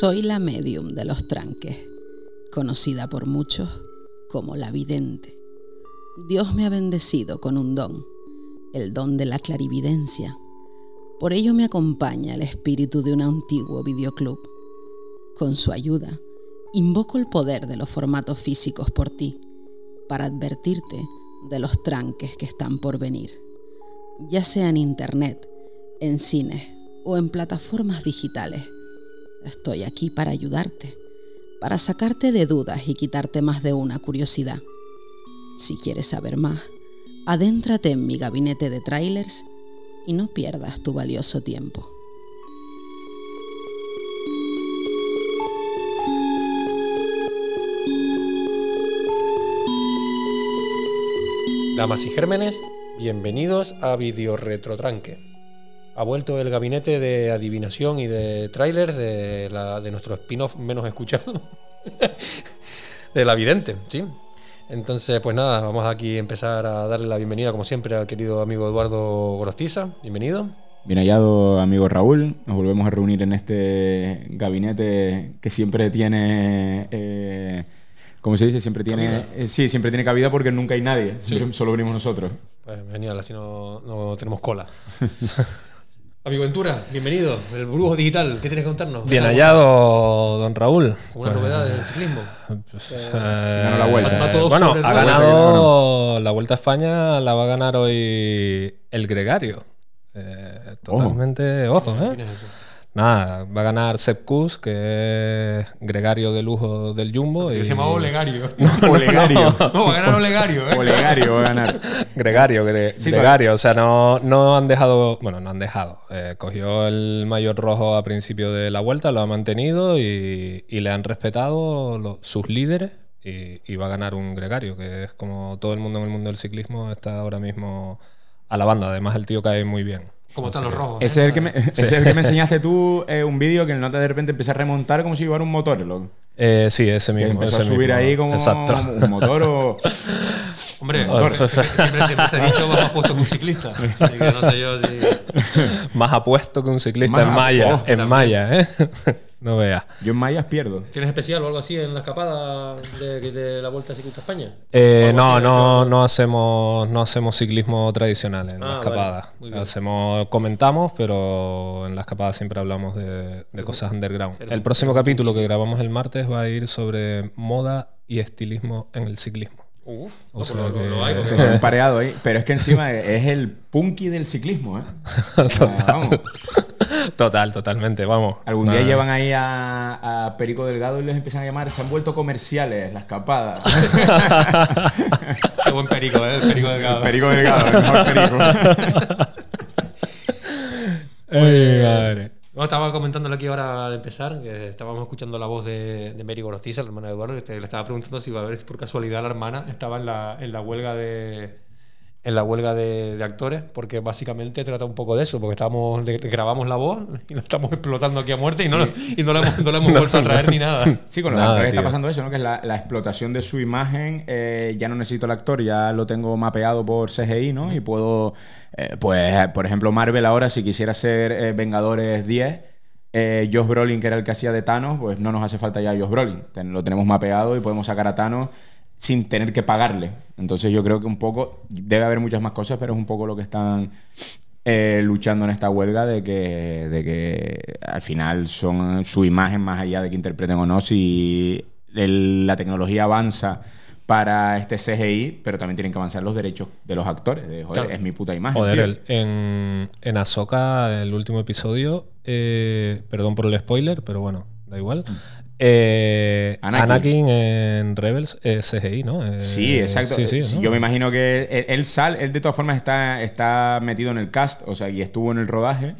Soy la medium de los tranques, conocida por muchos como la vidente. Dios me ha bendecido con un don, el don de la clarividencia. Por ello me acompaña el espíritu de un antiguo videoclub. Con su ayuda, invoco el poder de los formatos físicos por ti, para advertirte de los tranques que están por venir, ya sea en internet, en cines o en plataformas digitales Estoy aquí para ayudarte, para sacarte de dudas y quitarte más de una curiosidad. Si quieres saber más, adéntrate en mi gabinete de trailers y no pierdas tu valioso tiempo. Damas y gérmenes, bienvenidos a Video Retrotranque ha vuelto el gabinete de adivinación y de trailers de, de nuestro spin-off menos escuchado, de La Vidente, ¿sí? Entonces, pues nada, vamos aquí a empezar a darle la bienvenida, como siempre, al querido amigo Eduardo Gorostiza. Bienvenido. Bien hallado, amigo Raúl. Nos volvemos a reunir en este gabinete que siempre tiene... Eh, como se dice, siempre tiene. Eh, sí, siempre tiene cabida porque nunca hay nadie. solo venimos nosotros. Pues genial, así no, no tenemos cola. Amigo Ventura, bienvenido, el brujo digital, ¿qué tienes que contarnos? Bien hallado, don Raúl. Una pues, novedad del ciclismo. Pues, eh, eh la vuelta. bueno, ha ganado la Vuelta a España, la va a ganar hoy el Gregario. Eh, totalmente, ojo, ¿eh? Nada, va a ganar Sepp Kuss, que es gregario de lujo del Jumbo. Se llama Olegario. No, Olegario. no, va a ganar Olegario. ¿eh? Olegario va a ganar. Gregario, gregario. O sea, no, no han dejado. Bueno, no han dejado. Eh, cogió el mayor rojo a principio de la vuelta, lo ha mantenido y, le han respetado sus líderes. Y, y, va a ganar un gregario, que es como todo el mundo en el mundo del ciclismo está ahora mismo a la banda. Además, el tío cae muy bien. ¿Cómo están los rojos? Ese, es el que me, es el que me enseñaste tú, eh, un vídeo que el nota de repente empieza a remontar como si llevara un motor, loco. Eh, sí, ese mismo. Que empezó a subir ahí como un motor o... Hombre, motor. siempre, siempre, se ha dicho más apuesto que un ciclista. que no sé yo si... Más apuesto que un ciclista en malla. en malla, ¿eh? No veas. Yo en mallas pierdo. ¿Tienes especial o algo así en la escapada de, la Vuelta Ciclista España? Eh, no, no, no hacemos, no hacemos ciclismo tradicional en la ah, escapada. hacemos, comentamos, pero en la escapada siempre hablamos de, cosas underground. El próximo capítulo que grabamos el martes va a ir sobre moda y estilismo en el ciclismo. Uf, o sea lo, lo, hay. un pareado ahí. Pero es que encima es el punky del ciclismo, ¿eh? Total, totalmente, vamos. Algún día llevan ahí a, Perico Delgado y les empiezan a llamar, se han vuelto comerciales, la escapada. Qué buen Perico, ¿eh? Perico Delgado. Perico Delgado, el mejor Perico. Ay, madre. estaba comentándole aquí ahora de empezar, que estábamos escuchando la voz de, de Mary Gorostiza, la hermana de Eduardo, que le estaba preguntando si iba a ver si por casualidad la hermana estaba en la, en la huelga de, en la huelga de, actores, porque básicamente trata un poco de eso, porque estamos, grabamos la voz y la estamos explotando aquí a muerte y no, y no la hemos, no hemos vuelto a traer ni nada. Sí, con los actores está pasando eso, ¿no? que es la, explotación de su imagen. Eh, ya no necesito el actor, ya lo tengo mapeado por CGI, ¿no? Y puedo, eh, pues, por ejemplo, Marvel ahora, si quisiera ser eh, Vengadores 10, Josh Brolin, que era el que hacía de Thanos, pues no nos hace falta ya Josh Brolin. lo tenemos mapeado y podemos sacar a Thanos sin tener que pagarle. Entonces yo creo que un poco, debe haber muchas más cosas, pero es un poco lo que están eh, luchando en esta huelga de que, de que al final son su imagen más allá de que interpreten o no, si la tecnología avanza para este CGI, pero también tienen que avanzar los derechos de los actores. joder, es mi puta imagen. Joder, en, en Ahsoka, el último episodio, eh, perdón por el spoiler, pero bueno, da igual. Mm. Eh, Anakin. en Rebels es CGI, ¿no? Eh, sí, exacto. Yo me imagino que él, sale, él de todas formas está, está metido en el cast, o sea, y estuvo en el rodaje.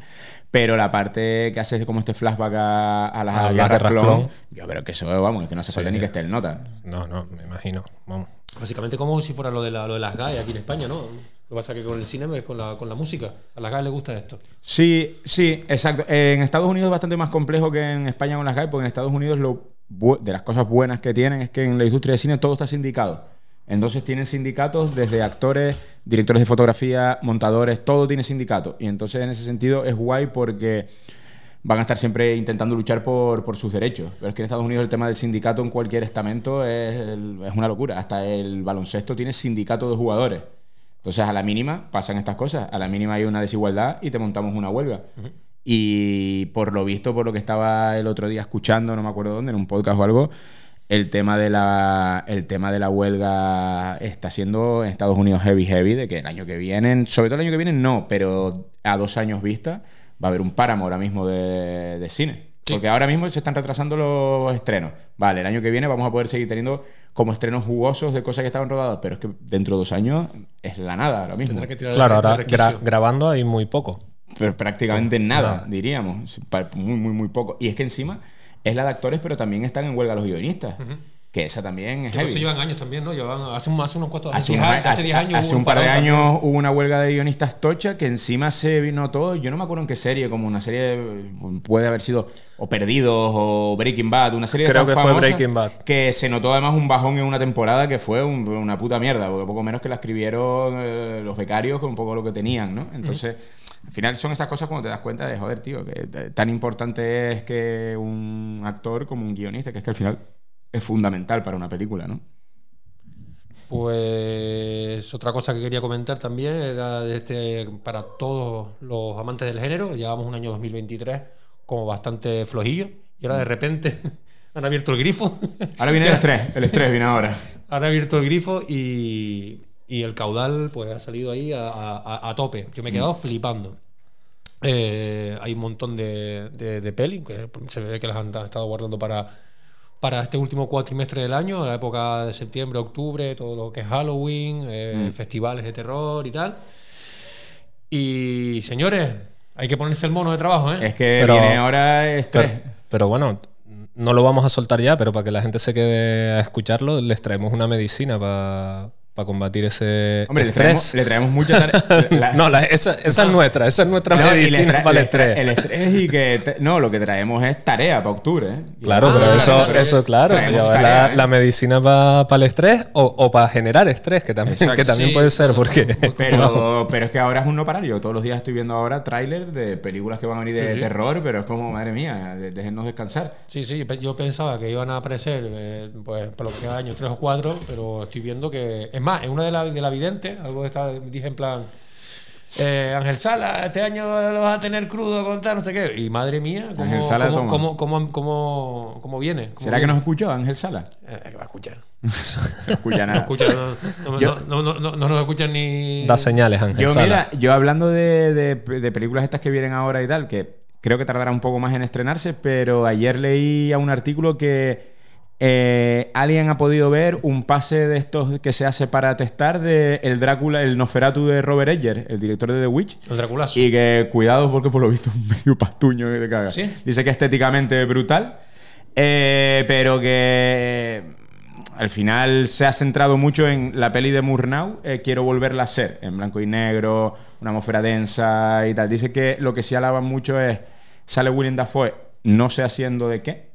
Pero la parte que hace como este flashback a, las a guerras clon, yo creo que eso, vamos, que no hace falta ni que esté el nota. No, no, me imagino. Vamos. Básicamente como si fuera lo de, lo de las GAE aquí en España, ¿no? Lo que pasa es que con el cine con la, con la música. A las GAE les gusta esto. Sí, sí, exacto. En Estados Unidos es bastante más complejo que en España con las GAE, porque en Estados Unidos lo, de las cosas buenas que tienen es que en la industria de cine todo está sindicado. Entonces tienen sindicatos desde actores, directores de fotografía, montadores, todo tiene sindicato. Y entonces en ese sentido es guay porque van a estar siempre intentando luchar por, por sus derechos. Pero es que en Estados Unidos el tema del sindicato en cualquier estamento es, es una locura. Hasta el baloncesto tiene sindicato de jugadores. Entonces, a la mínima pasan estas cosas. A la mínima hay una desigualdad y te montamos una huelga. Y por lo visto, por lo que estaba el otro día escuchando, no me acuerdo dónde, en un podcast o algo, el tema de la, el tema de la huelga está siendo en Estados Unidos heavy, heavy, de que el año que viene, sobre todo el año que viene, no, pero a dos años vista, va a haber un páramo ahora mismo de, de cine. Sí. Porque ahora mismo se están retrasando los estrenos. Vale, el año que viene vamos a poder seguir teniendo como estrenos jugosos de cosas que estaban rodadas, pero es que dentro de dos años es la nada ahora mismo. Que tirar Claro, ahora gra- grabando hay muy poco. Pero prácticamente nada, Nada. diríamos. Muy, muy, muy poco. Y es que encima es la de actores, pero también están en huelga los guionistas. Que esa también es Que por eso heavy. llevan años también, ¿no? Llevan hace, hace unos cuantos Hace, diez unos- hace hace- 10 años. hace un par de años también. hubo una huelga de guionistas tocha que encima se vino todo. Yo no me acuerdo en qué serie, como una serie, puede haber sido o Perdidos o Breaking Bad, una serie Creo que fue Breaking Bad. Que se notó además un bajón en una temporada que fue un- una puta mierda, porque poco menos que la escribieron eh, los becarios con un poco lo que tenían, ¿no? Entonces. Al final son esas cosas cuando te das cuenta de, joder, tío, que eh, tan importante es que un actor como un guionista, que es que al final es fundamental para una película, ¿no? Pues otra cosa que quería comentar también era este, para todos los amantes del género. Llevamos un año 2023 como bastante flojillo y ahora de repente han abierto el grifo. Ahora viene el estrés, el estrés viene ahora. Han abierto el grifo y, y el caudal pues ha salido ahí a, a- a tope. Yo me he quedado flipando. Eh, hay un montón de, de, de pelis que se ve que las han estado guardando para, para este último cuatrimestre del año, la época de septiembre, octubre, todo lo que es Halloween, eh, festivales de terror y tal. Y señores, hay que ponerse el mono de trabajo, ¿eh? Es que Pero- viene ahora. Pero, pero bueno, no lo vamos a soltar ya, pero para que la gente se quede a escucharlo, les traemos una medicina para combatir ese Hombre, le estrés. traemos, le traemos mucha tare- la- no, la- esa, esa es nuestra, esa es nuestra No, le medicina para el le estrés. El estrés y que... te- no, lo que traemos es tarea para octubre. ¿eh? Claro, Ah, pero eso, pero eso claro. la, ¿eh? la medicina para el estrés o, o para generar estrés, que también, Exacto. que también Sí. puede ser, porque Pero, pero es que ahora es un no parar. Yo todos los días estoy viendo ahora tráiler de películas que van a venir de Sí, sí. terror, pero es como, madre mía, déjennos descansar. Sí, sí, yo pensaba que iban a aparecer, eh, pues, por lo que años, tres o cuatro, pero estoy viendo que. Es más, en una de la, de la vidente, algo que estaba, dije en plan. eh, Ángel Sala, este año lo vas a tener crudo, contar, no sé qué. Y madre mía, ¿cómo, Ángel Sala, cómo, cómo, cómo, cómo- cómo viene? ¿Cómo ¿Será que viene? nos escuchó Ángel Sala? Eh, que va a escuchar. No escucha No, nada. escucha, no, no, Yo- no, no, no- no nos escuchan ni. da señales, Ángel. Yo, Sala. mira, yo hablando de, de- de películas estas que vienen ahora y tal, que creo que tardará un poco más en estrenarse, pero ayer leí a un artículo que eh, alguien ha podido ver un pase de estos que se hace para testar de el Drácula, el Nosferatu de Robert Edger, el director de The Witch. El Draculazo. Y que cuidado porque por lo visto es medio pastuño que te cagas. ¿Sí? Dice que estéticamente es brutal, eh, pero que al final se ha centrado mucho en la peli de Murnau, eh, Quiero volverla a ser, en blanco y negro, una atmósfera densa y tal. Dice que lo que sí alaban mucho es, sale William Dafoe, no sé haciendo de qué.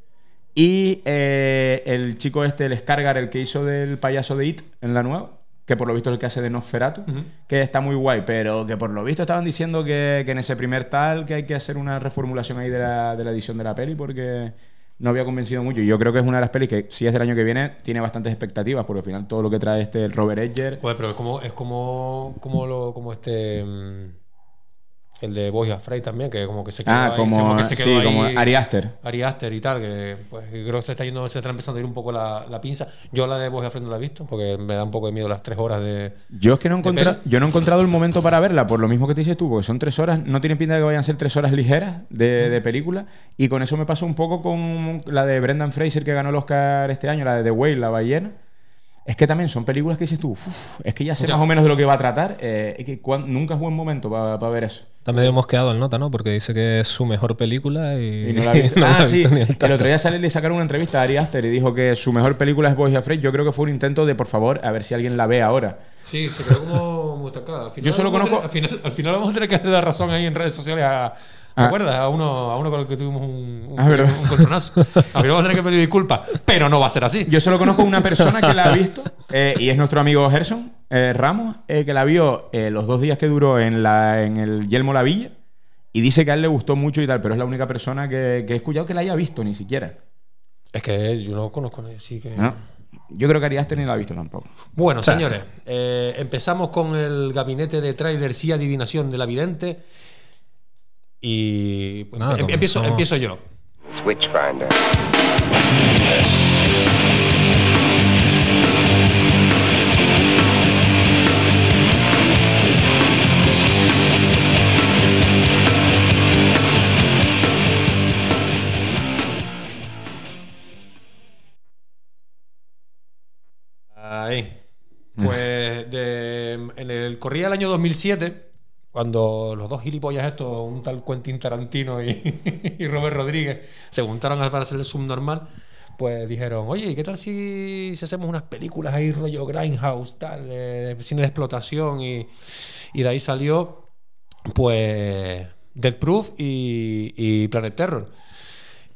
Y eh, el chico este, el Scargar, el que hizo del payaso de It en la nueva, que por lo visto es el que hace de Nosferatu, que está muy guay, pero que por lo visto estaban diciendo que, que en ese primer tal que hay que hacer una reformulación ahí de la, de la edición de la peli porque no había convencido mucho. Y yo creo que es una de las pelis que, si es del año que viene, tiene bastantes expectativas, porque al final todo lo que trae este Robert Edger. Joder, pero es como, es como, como, lo, como este. mm, el de Boy Afraid también, que como que se quedó Ah, ahí, como, que se quedó sí, ahí- como Ari Aster. Ari Aster y tal, que pues, creo que se está yendo, se está empezando a ir un poco la, la pinza. Yo la de Boy Afraid no la he visto, porque me da un poco de miedo las tres horas de. Yo es que no he, ¿De encontrado, peli? yo no he encontrado el momento para verla, por lo mismo que te dices tú, porque son tres horas, no tiene pinta de que vayan a ser tres horas ligeras de, de película, y con eso me pasó un poco con la de Brendan Fraser que ganó el Oscar este año, la de The Whale, la ballena. Es que también son películas que dices tú, "Uf, es que ya sé Ya. más o menos de lo que va a tratar, eh, es que cuan- nunca es buen momento para ver eso. Está medio mosqueado el nota, ¿no? Porque dice que es su mejor película y, Y no la ha visto. no ah, sí. visto ni el otro día sale, le sacaron una entrevista a Ari Aster y dijo que su mejor película es Boys Afraid. Yo creo que fue un intento de, por favor, a ver si alguien la ve ahora. Sí, se quedó como muy estancada. Al final Yo solo vamos a conozco- tener- al, final, al final vamos a tener que darle la razón ahí en redes sociales a. ¿Te Ah. acuerdas? A uno, a uno con el que tuvimos un, un, Ah, verdad. un encontronazo. Al final vamos a tener que pedir disculpas, pero no va a ser así. Yo solo conozco una persona que la ha visto eh, y es nuestro amigo Gerson eh, Ramos, eh, que la vio eh, los dos días que duró en, la, en el Yelmo La Villa Y dice que a él le gustó mucho y tal, pero es la única persona que, que he escuchado que la haya visto, ni siquiera. Es que yo no conozco a nadie, así que. ¿no? Yo creo que Ariaste ni la ha visto tampoco. Bueno, señores, eh, empezamos con el gabinete de trailers y adivinación de la vidente. Y pues, Nada, em- empiezo, empiezo yo. Switchfinder. Ahí. Pues en el, corría el año 2007, cuando los dos gilipollas estos, un tal Quentin Tarantino y, Robert Rodríguez, se juntaron para hacer el subnormal, pues dijeron, oye, ¿y qué tal si, hacemos unas películas ahí rollo Grindhouse, tal, cine de explotación? Y, y de ahí salió, pues, Death Proof y, y Planet Terror.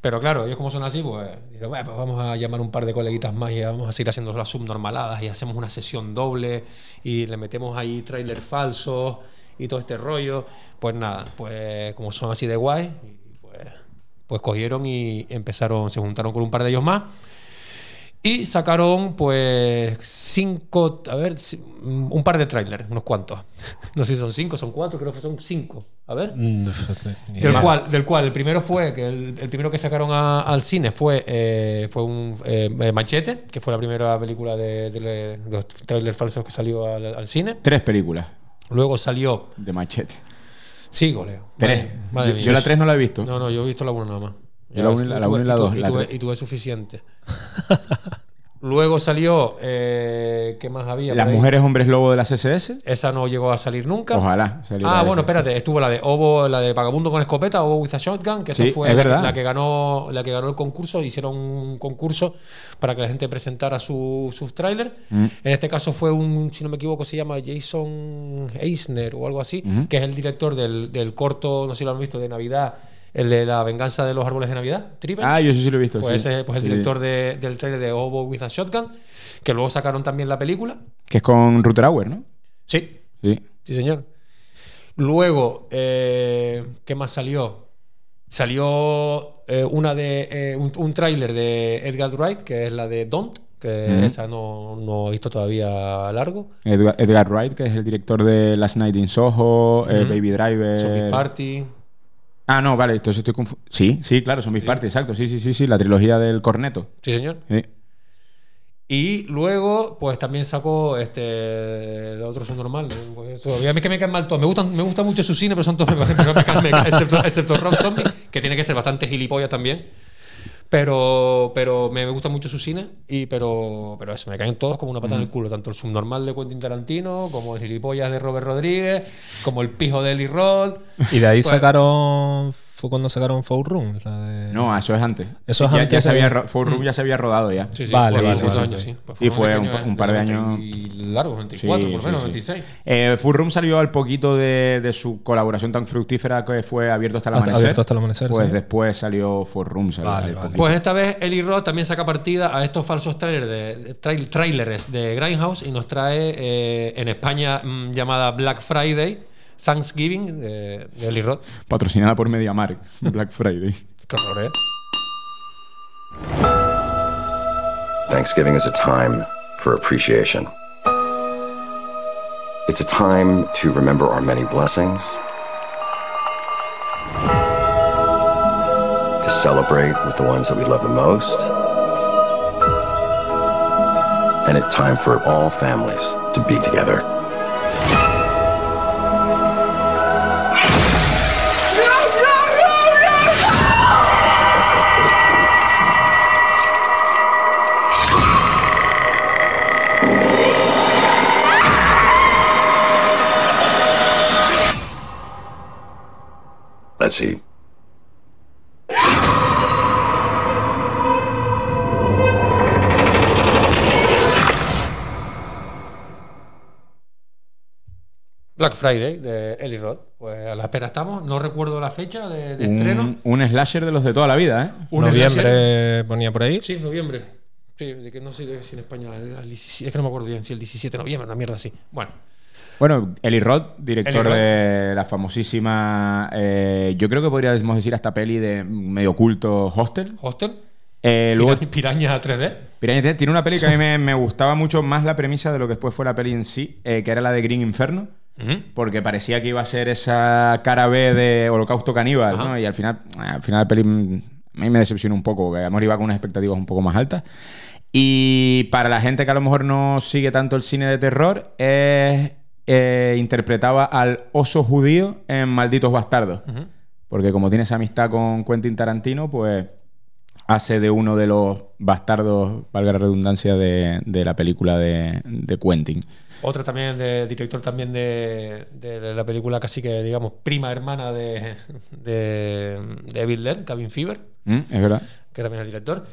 Pero claro, ellos como son así, pues, dijeron, "Bueno, pues vamos a llamar un par de coleguitas más y vamos a seguir haciendo las subnormaladas y hacemos una sesión doble y le metemos ahí trailers falsos y todo este rollo. Pues nada, pues como son así de guay, pues, pues cogieron y empezaron, se juntaron con un par de ellos más y sacaron pues cinco, a ver, un par de trailers, unos cuantos. No sé si son cinco, son cuatro, creo que son cinco. A ver. Mm, Del cual, del cual el primero fue, que el, el primero que sacaron a- al cine fue, eh, fue un eh, eh, Machete, que fue la primera película de, de los trailers falsos que salió al, al cine. Tres películas Luego salió. de Machete. Sí, goleo. Tres. Madre- madre yo, mía. yo la tres no la he visto. No, no, yo he visto la 1 nada más. Yo la y la- la tuve- y la la y suficiente. Luego salió. eh, ¿Qué más había? Las mujeres hombres lobo de las SS. Esa no llegó a salir nunca. Ojalá. Ah, bueno, espérate, estuvo la de Obo, la de Vagabundo con escopeta, Obo with a Shotgun, que esa Sí, fue es la que, la que ganó, la que ganó el concurso, hicieron un concurso para que la gente presentara su- sus trailers. Mm. En este caso fue un, si no me equivoco, se llama Jason Eisner o algo así, que es el director del, del corto, no sé si lo han visto, de Navidad, el de la venganza de los árboles de Navidad, Triven. Ah, yo sí, sí lo he visto. Pues sí. ese pues el Sí. director de- del trailer de Obo with a Shotgun, que luego sacaron también la película. Que es con Ruther Hauer, ¿no? Sí, Sí. Sí, señor. Luego, eh, ¿qué más salió? Salió eh, una de eh, un, un tráiler de Edgar Wright, que es la de Don't, que esa no, no he visto todavía largo. Edgar, Edgar Wright, que es el director de Last Night in Soho. Baby Driver. Zombie Party. Ah, no, vale, entonces estoy confundiendo. Sí, sí, claro, Zombie Party, exacto. Sí, sí, sí, sí, la trilogía del corneto. Sí, señor. Sí. Y luego, pues también sacó este el otro son normal. ¿no? Pues eso, a mí que me caen mal todos. Me gustan, me gusta mucho su cine, pero son todos pero me caen- me caen- excepto, excepto Rob Zombie, que tiene que ser bastante gilipollas también. Pero, pero me gusta mucho su cine, y, pero, pero eso, me caen todos como una pata en el culo. Tanto el subnormal de Quentin Tarantino, como el gilipollas de Robert Rodríguez, como el pijo de Eli Roth. Y de ahí Pues- sacaron. Fue cuando sacaron Four Room. la de- No, eso es antes. Eso es ya, antes Ya se había, Four Room ya se había rodado ya. Sí, sí, Vale, vale, años, sí. Pues Y fue un par de 90 años- y largo, 24 Sí, por lo menos, sí. 26. Eh, Full Room salió al poquito de, de su colaboración tan fructífera que fue Abierto hasta el amanecer. Abierto hasta el amanecer, Pues sí. después salió Full Room. salió Vale, al vale. Pues esta vez Eli Roth también saca partida a estos falsos trailers de, de trail- trailers de Grindhouse y nos trae eh, en España mm, llamada Black Friday, Thanksgiving de, de Eli Roth. Patrocinada por MediaMarkt, Black Friday. Qué horror, ¿eh? Thanksgiving is a time for appreciation. It's a time to remember our many blessings, to celebrate with the ones that we love the most, and it's time for all families to be together. Black Friday de Eli Roth. Pues a la espera estamos. No recuerdo la fecha de, de estreno. Un, slasher de los de toda la vida, ¿eh? Un Noviembre ponía por ahí. Sí, noviembre. Sí, de que no sé si en España era el 17, es que no me acuerdo bien si el 17 de noviembre, una mierda así. Bueno, Bueno, Eli Roth, director Eli Roth. de la famosísima, eh, yo creo que podríamos decir hasta peli de medio culto Hostel. Hostel. Eh, luego, Pira- Piraña 3D. Piranha 3D tiene una peli que a mí me, me gustaba mucho más la premisa de lo que después fue la peli en sí, eh, que era la de Green Inferno. Porque parecía que iba a ser esa cara B de Holocausto Caníbal, Ajá. ¿no? Y al final, al final la peli a mí me decepcionó un poco, porque amor iba con unas expectativas un poco más altas. Y para la gente que a lo mejor no sigue tanto el cine de terror, es, eh, interpretaba al oso judío en Malditos Bastardos. Porque como tiene esa amistad con Quentin Tarantino, pues hace de uno de los bastardos, valga la redundancia, de, de la película de, de Quentin. Otra también, de, director también de, de la película casi que, digamos, prima hermana de, de, de Evil Dead, Cabin Fever, ¿Mm? Es verdad. que también es el director.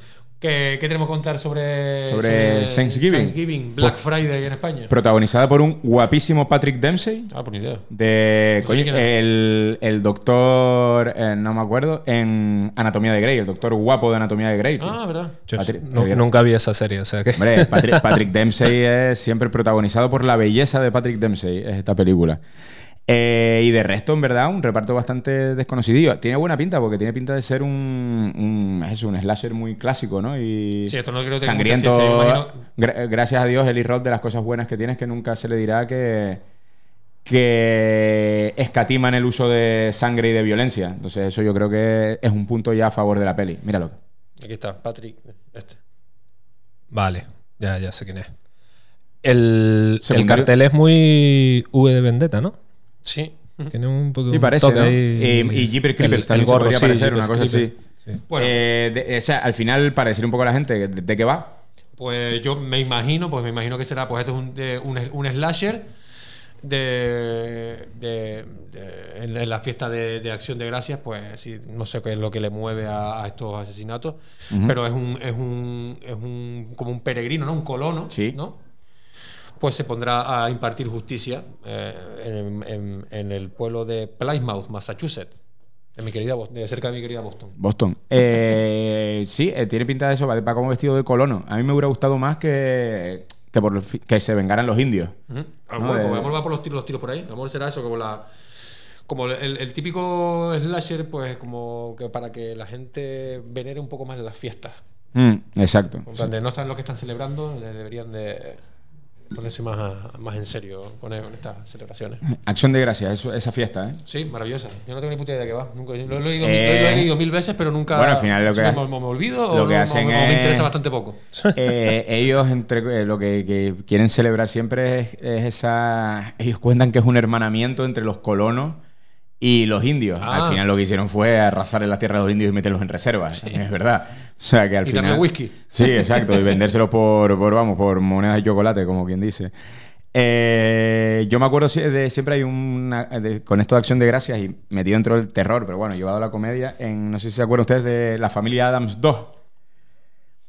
¿Qué, qué tenemos que contar sobre, Sobre Thanksgiving? Black Friday en España? Protagonizada por un guapísimo Patrick Dempsey. Ah, por ni idea. De No sé coño, quién es. el, el doctor, eh, no me acuerdo, en Anatomía de Grey, el doctor guapo de Anatomía de Grey. tío. Ah, ¿verdad? Patrick- Patrick- nunca vi esa serie, o sea que. Hombre, Patrick, Patrick Dempsey es siempre protagonizado por la belleza de Patrick Dempsey, es esta película. Eh, y de resto, en verdad, un reparto bastante desconocido. Tiene buena pinta porque tiene pinta de ser un, un, es un slasher muy clásico, ¿no? Y Sí, esto no creo que sangriento. mucha ciencia, yo imagino- Gra- gracias a Dios, Eli Roth, de las cosas buenas que tiene es que nunca se le dirá que, que escatiman el uso de sangre y de violencia. Entonces, eso yo creo que es un punto ya a favor de la peli. Míralo. Aquí está, Patrick. Este. Vale, ya, ya sé quién es. El, el cartel es muy V de Vendetta, ¿no? Sí. Tiene un poco Sí, un parece, toque ¿no? ahí- Y, y Jeepers Creepers el- también el se gorro, podría sí, parecer, una cosa así. Sí. Bueno. Eh, de- o sea, al final, para decir un poco a la gente de, de qué va. Pues yo me imagino, pues me imagino que será, pues esto es un, de- un, un slasher de, de- de- en, en la fiesta de, de Acción de Gracias, pues sí, no sé qué es lo que le mueve a, a estos asesinatos, pero es un, es un, es un como un peregrino, ¿no? Un colono, Sí. ¿no? Pues se pondrá a impartir justicia eh, en, en- en el pueblo de Plymouth, Massachusetts, de mi querida de cerca de mi querida Boston. Boston. Eh, sí, eh, tiene pinta de eso, va, va como vestido de colono. A mí me hubiera gustado más que, que, por que se vengaran los indios. Ujú. Ah, No, bueno, pues vamos a por los tiros, los tiros por ahí. Vamos será eso, como la. Como el, el típico slasher, pues como que para que la gente venere un poco más las fiestas. Mm, exacto. En plan de no saben lo que están celebrando, de- deberían de ponerse más, a- más en serio con, con estas celebraciones. Acción de gracias, eso- esa fiesta, ¿eh? Sí, maravillosa. Yo no tengo ni puta idea de qué va. Nunca, lo, lo he Eh, lo he leído mil veces, pero nunca. bueno, al final lo que me, ha- me- me olvido lo o que no- hacen o me es- interesa bastante poco. Eh, ellos entre eh, lo que, que quieren celebrar siempre es, es esa. Ellos cuentan que es un hermanamiento entre los colonos y los indios. Ah. Al final lo que hicieron fue arrasar en la tierra de los indios y meterlos en reservas. Es verdad. O sea que al Y final. darle whisky. Sí, exacto. Y vendérselos por, por, vamos, por monedas de chocolate, como quien dice. Eh, yo me acuerdo de siempre hay una de- con esto de acción de gracias y metido dentro del terror, pero bueno, llevado a la comedia. En, no sé si se acuerdan ustedes de la familia Adams 2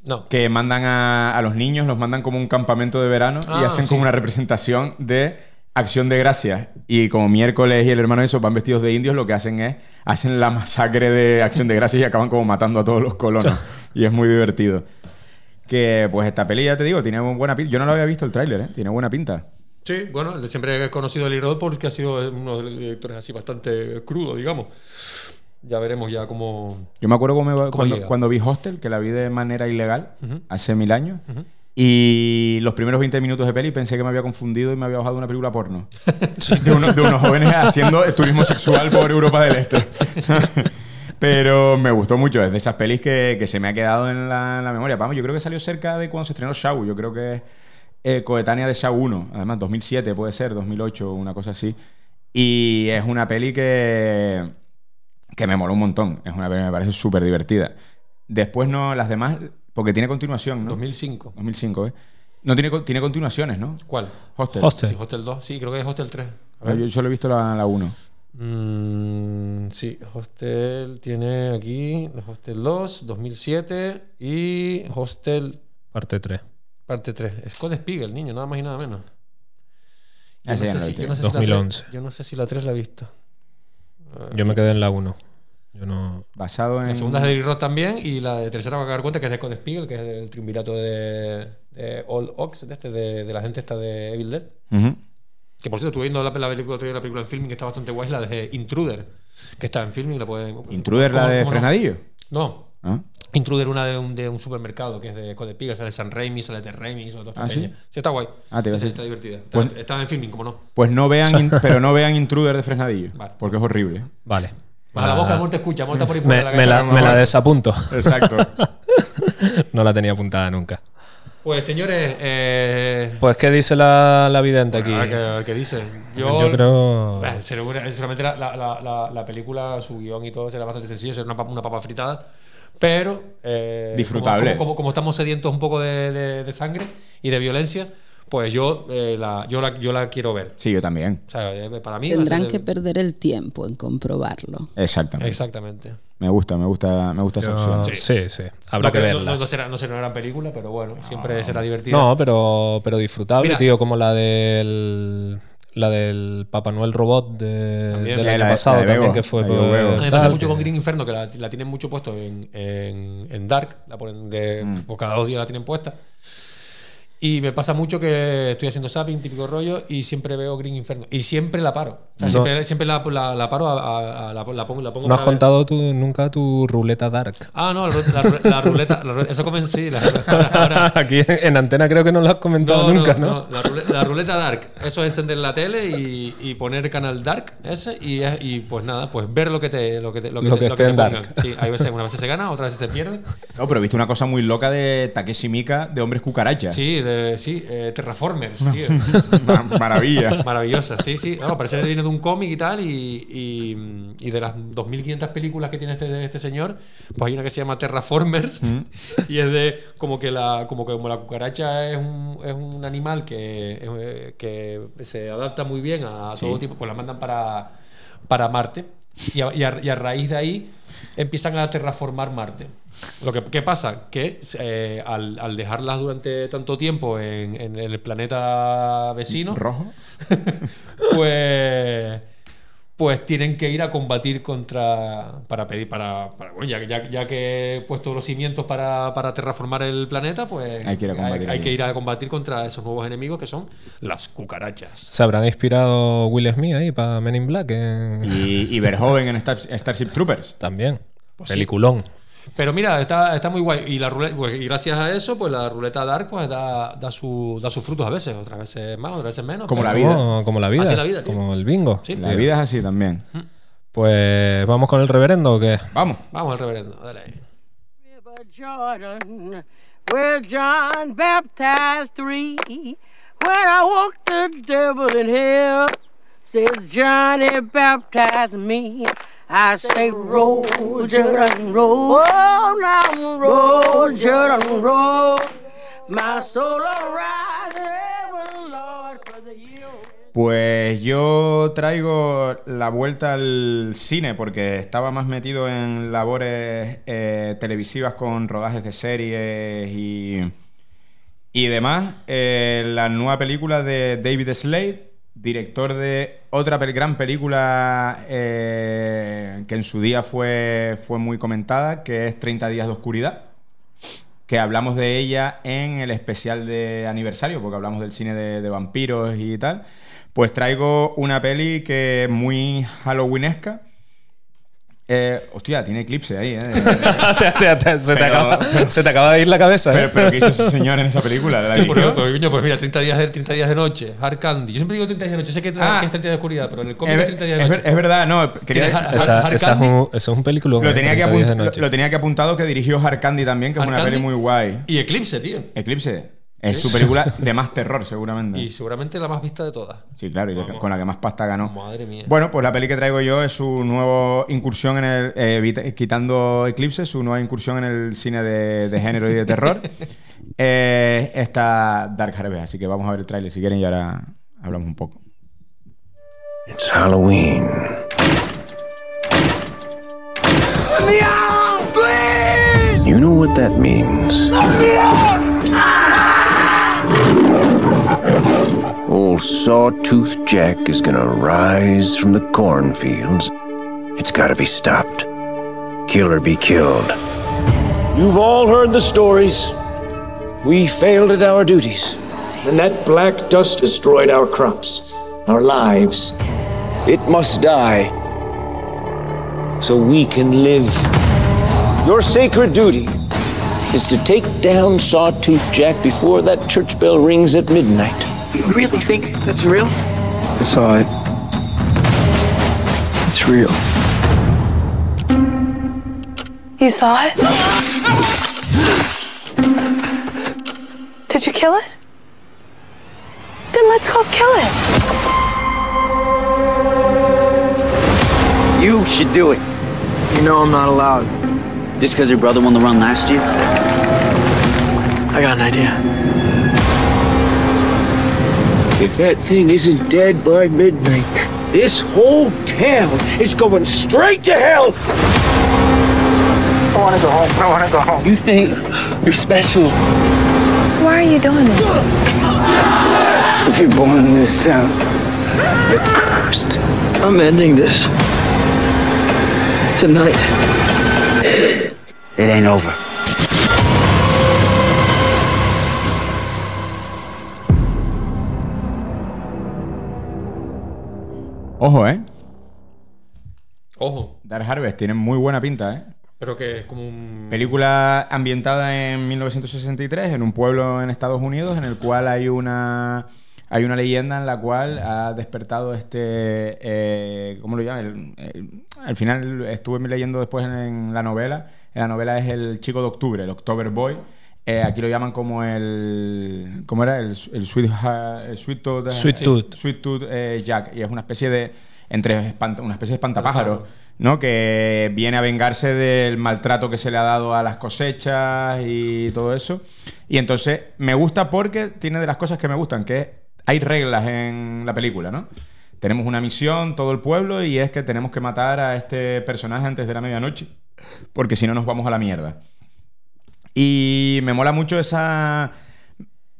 No. que mandan a, a los niños, los mandan como un campamento de verano y Ah, hacen sí. como una representación de acción de gracias. Y como miércoles y el hermano de eso van vestidos de indios, lo que hacen es, hacen la masacre de acción de gracias y acaban como matando a todos los colonos. y es muy divertido. Que pues esta peli, ya te digo, tiene buena pinta. Yo no lo había visto el tráiler, ¿eh? Tiene buena pinta. Sí, bueno, siempre he conocido a Lee Roth porque ha sido uno de los directores así bastante crudo, digamos. Ya veremos ya cómo... Yo me acuerdo cómo me- cuando vi Hostel, que la vi de manera ilegal, hace mil años. Y los primeros 20 minutos de peli pensé que me había confundido y me había bajado una película porno. de, uno- de unos jóvenes haciendo turismo sexual por Europa del Este. Pero me gustó mucho. Es de esas pelis que, que se me ha quedado en la, en la memoria. Vamos, yo creo que salió cerca de cuando se estrenó Shaw. Yo creo que es eh, coetánea de Shaw 1. Además, 2007 puede ser, 2008, una cosa así. Y es una peli que que me moló un montón. Es una peli que me parece súper divertida. Después no, las demás, porque tiene continuación, ¿no? 2005. 2005, ¿eh? No tiene, tiene continuaciones, ¿no? ¿Cuál? Hostel. Hostel. Sí, Hostel 2. Sí, creo que es Hostel 3. A Yo, ver. yo solo he visto la, la 1. Mm, sí, Hostel tiene aquí Hostel 2, 2007 y Hostel Parte 3. parte 3. Scott Spiegel, niño, nada más y nada menos. Yo ya no, sé si, he yo, no visto. sé si la 2011. 3, yo no sé si la 3 la he visto. Yo me quedé en la 1. Yo no. Basado en. La segunda es de Eric Roth también y la de tercera va a dar cuenta que es de Scott Spiegel, que es del triunvirato de, de Old Ox, de, este, de, de la gente esta de Evil Dead. Que por cierto, estuve viendo la, la película, una película en filming que está bastante guay, la de Intruder, que está en filming. La pueden, ¿Intruder la ¿cómo- de no? Frenadillo? No. ¿Ah? Intruder, una de un, de un supermercado que es de Code Pig, sale San Raimi, sale de Raimi, sale esta ¿Ah, sí? sí? está guay. Ah, te está, está divertida. Está, Pues- está en filming, como no. Pues no vean, in- pero no vean Intruder de Fresnadillo, Vale. porque es horrible. Vale. Baja la boca, amor, te escucha, amor, está por ahí fuera Me, de me la, cabeza. me la desapunto. Exacto. no la tenía apuntada nunca. Pues señores, eh, Pues, ¿qué dice la, la vidente aquí? a ¿qué, qué dice? Yo, Yo creo. Bueno, segura- seguramente la, la- la- la- la película, su guion y todo será bastante sencillo, será una, papa- una papa fritada, pero eh, Disfrutable. Como, como- como estamos sedientos un poco de, de- de sangre y de violencia, pues yo, eh, la, yo, la, yo la quiero ver. Sí, yo también. O sea, eh, para mí Tendrán ser- que perder el tiempo en comprobarlo. Exactamente. Exactamente. Me gusta, me gusta, me gusta esa opción. sí, sí. Habrá no, que verla. No, no será, no será una gran película, pero bueno, siempre será divertida. No, pero, pero disfrutable, Mira. tío, como la del. La del Papá Noel Robot de- También. del Eh, año la pasado la de también, que fue. pues, me pasa mucho con Green Inferno, que la, la tienen mucho puesto en, en- en Dark, la ponen de, Mm. pues cada dos días la tienen puesta. Y me pasa mucho que estoy haciendo zapping, típico rollo, y siempre veo Green Inferno. Y siempre la paro. O sea, No. siempre, siempre la, la- la paro, a, a- a- la, la pongo, la pongo No has contado tú, nunca tu ruleta dark. Ah, no, la, la- la ruleta. eso comenzó, sí. La, ahora- Aquí en antena creo que no lo has comentado nunca, ¿no? La, ruleta, la ruleta Dark. Eso es encender la tele y, y poner canal Dark ese y, es- y pues nada, pues ver lo que te lo que te, lo que Lo te- que lo te pongan. Dark. Sí, hay veces, una vez se gana, otras veces se pierde. No, pero he visto una cosa muy loca de Takeshi Mika de hombres cucaracha. Sí, de, sí, eh, Terraformers, tío. Ma- Maravilla. Maravillosa, sí, sí. No, parece que viene de un cómic y tal. Y, y- y de las 2.500 películas que tiene este, este señor, pues hay una que se llama Terraformers. Y es de como que la, como que como la cucaracha es un, es un animal que, eh, que se adapta muy bien a todo tipo, pues la mandan para, para Marte. Y a, y a- y a raíz de ahí empiezan a terraformar Marte. Lo que ¿qué pasa? Que eh, al, al dejarlas durante tanto tiempo en, en el planeta vecino, ¿Rojo? pues pues tienen que ir a combatir contra para pedir para, para- bueno, ya, ya, ya que he puesto los cimientos para, para terraformar el planeta pues Hay que ir a combatir hay allí. que ir a combatir contra esos nuevos enemigos que son las cucarachas Se habrán inspirado Will Smith ahí para Men in Black en- Y, y Verhoeven en Star- Starship Troopers. también. Pues sí. Pero mira está, está muy guay y la ruleta pues, y gracias a eso pues la ruleta dark pues da, da, su, da sus frutos a veces otras veces más otras veces menos Como O sea, la vida. Como, como la vida. Así la vida, tío. como el bingo. Sí. La vida es así también. Pues vamos con el reverendo o qué? Vamos. vamos al reverendo dale ahí. River Jordan, where John baptized three. When I walked the devil in hell, says Johnny baptized me. I say, roll, Jordan, roll. Oh, now roll, Jordan, roll. My soul will rise ever, Lord, for the year. Pues yo traigo la vuelta al cine porque estaba más metido en labores eh, televisivas con rodajes de series y, y demás. Eh, la nueva película de David Slade, director de otra gran película eh, que en su día fue, fue muy comentada, que es 30 días de oscuridad que hablamos de ella en el especial de aniversario, porque hablamos del cine de, de vampiros y tal. Pues traigo una peli que es muy halloweenesca. Eh, hostia, tiene eclipse ahí, ¿eh? se, te, se te Pero- acaba, se te acaba de ir la cabeza. pero, ¿eh? pero ¿qué hizo ese señor en esa película? ¿La Sí, dirigió? pues, pues mira, 30 días, de, 30 días de noche, Hard Candy. Yo siempre digo 30 días de noche, sé que, Ah. que es 30 días de oscuridad, pero en el cómic es, es, ver- 30 días es de noche. es verdad, no. quería- Hard- esa, Hard esa es un, eso es un película. lo, tenía que 30 días de apun- lo, noche. lo tenía que apuntado que dirigió Hard Candy también, que es una peli Candy muy guay. Y Eclipse, tío. Eclipse. Es su película de más terror, seguramente. Y seguramente la más vista de todas. Sí, claro, y Vamos. con la que más pasta ganó. Madre mía. Bueno, pues la peli que traigo yo es su nueva incursión en el. eh, quitando Eclipse, su nueva incursión en el cine de, de género y de terror. Eh, esta Dark Harvest. Así que vamos a ver el tráiler si quieren y ahora hablamos un poco. It's Halloween. You know what that means. Old Sawtooth Jack is gonna rise from the cornfields. It's gotta be stopped. Kill or be killed. You've all heard the stories. We failed at our duties, and that black dust destroyed our crops. our lives. It must die so we can live. Your sacred duty is to take down Sawtooth Jack before that church bell rings at midnight. You really think that's real? I saw it. It's real. You saw it? Did you kill it? Then let's go kill it. You should do it. You know I'm not allowed. Just because your brother won the run last year? I got an idea. If that thing isn't dead by midnight, this whole town is going straight to hell. I want to go home. I want to go home. You think you're special? Why are you doing this? If you're born in this town, you're cursed. I'm ending this. Tonight. It ain't over. Ojo, ¿eh? Ojo, Dark Harvest tiene muy buena pinta, ¿eh? pero que es como un. Película ambientada en 1963 en un pueblo en Estados Unidos en el cual hay una hay una leyenda en la cual ha despertado este eh, ¿cómo lo llaman? El- el- al final estuve leyendo después en, en la novela. La novela es el chico de octubre, el October Boy. Eh, aquí lo llaman como el ¿cómo era? El, el Sweet el Sweet Tooth, Sweet sí, Tooth. Sweet Tooth, eh, Jack y es una especie de entre espanta- una especie de espantapájaros ¿no? Que viene a vengarse del maltrato que se le ha dado a las cosechas y todo eso. Y entonces me gusta porque tiene de las cosas que me gustan, que hay reglas en la película, ¿no? Tenemos una misión, todo el pueblo, y es que tenemos que matar a este personaje antes de la medianoche, porque si no nos vamos a la mierda. Y me mola mucho esa,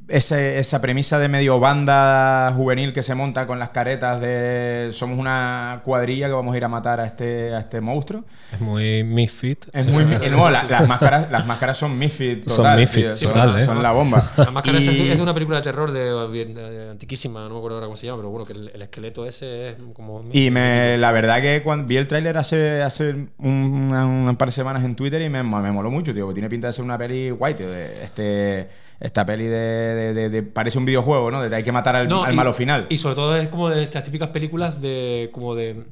ese- esa premisa de medio banda juvenil que se monta con las caretas de somos una cuadrilla que vamos a ir a matar a este, a este monstruo. Es muy misfit. Es Sí, muy, sí. mi- no, la- las, máscaras, las máscaras son Misfit Son total, Misfit, tío, son- total, ¿eh? son la bomba. La máscara esa Y- es de una película de terror de, bien- de antiquísima, no me acuerdo ahora cómo se llama, pero bueno, que el, el esqueleto ese es como. Y me, la verdad que cuando vi el tráiler hace, hace un, par de semanas en Twitter y me, me moló mucho, tío. porque Tiene pinta de ser una peli guay, tío. De este, esta peli de, de- de- de- Parece un videojuego, ¿no? De hay que matar al, No, al y- malo final. Y sobre todo es como de estas típicas películas de. como de.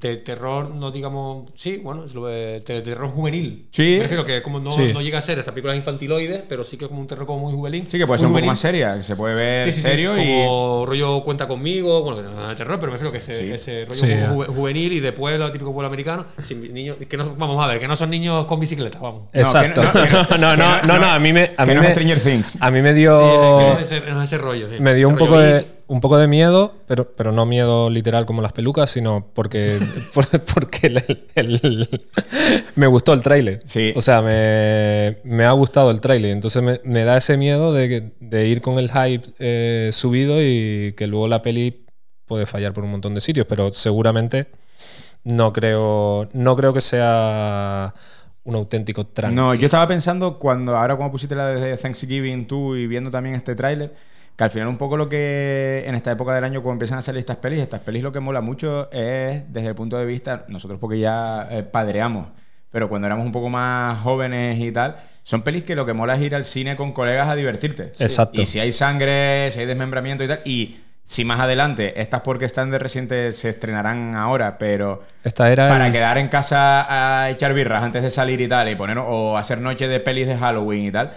De terror, no digamos. Sí, bueno, es lo de, de terror juvenil. Sí. Me refiero que como no, Sí. no llega a ser estas películas infantiloides, pero sí que es como un terror como muy juvenil. sí, que puede muy ser un poco más seria, que se puede ver Sí, sí, sí, serio y. como rollo cuenta conmigo, bueno, que no es nada de terror, pero me refiero que ese, Sí. ese rollo Sí, juvenil y de pueblo, típico pueblo americano, sin niños, que no, vamos a ver, que no son niños con bicicleta, vamos. Exacto. no- no- No, no, no, no, a mí me. A que mí no es me, Stranger Things. a mí me Sí, dio. que no es ese, no es ese rollo. sí. me dio Ese un poco rollo de. Un poco de miedo, pero, pero no miedo literal como las pelucas, sino porque por- porque el- el- me gustó el tráiler. Sí. O sea, me, me ha gustado el tráiler. Entonces me, me da ese miedo de, de ir con el hype eh, subido y que luego la peli puede fallar por un montón de sitios, pero seguramente no creo no creo que sea un auténtico tranqui. No, yo estaba pensando cuando, ahora como pusiste la de Thanksgiving tú y viendo también este tráiler, que al final un poco lo que en esta época del año cuando empiezan a salir estas pelis, estas pelis lo que mola mucho es desde el punto de vista, nosotros porque ya eh, padreamos, pero cuando éramos un poco más jóvenes y tal, son pelis que lo que mola es ir al cine con colegas a divertirte. Exacto. Y si hay sangre, si hay desmembramiento y tal, y si más adelante, estas porque están de reciente se estrenarán ahora, pero Esta era para el- quedar en casa a echar birras antes de salir y tal, y poner o hacer noche de pelis de Halloween y tal,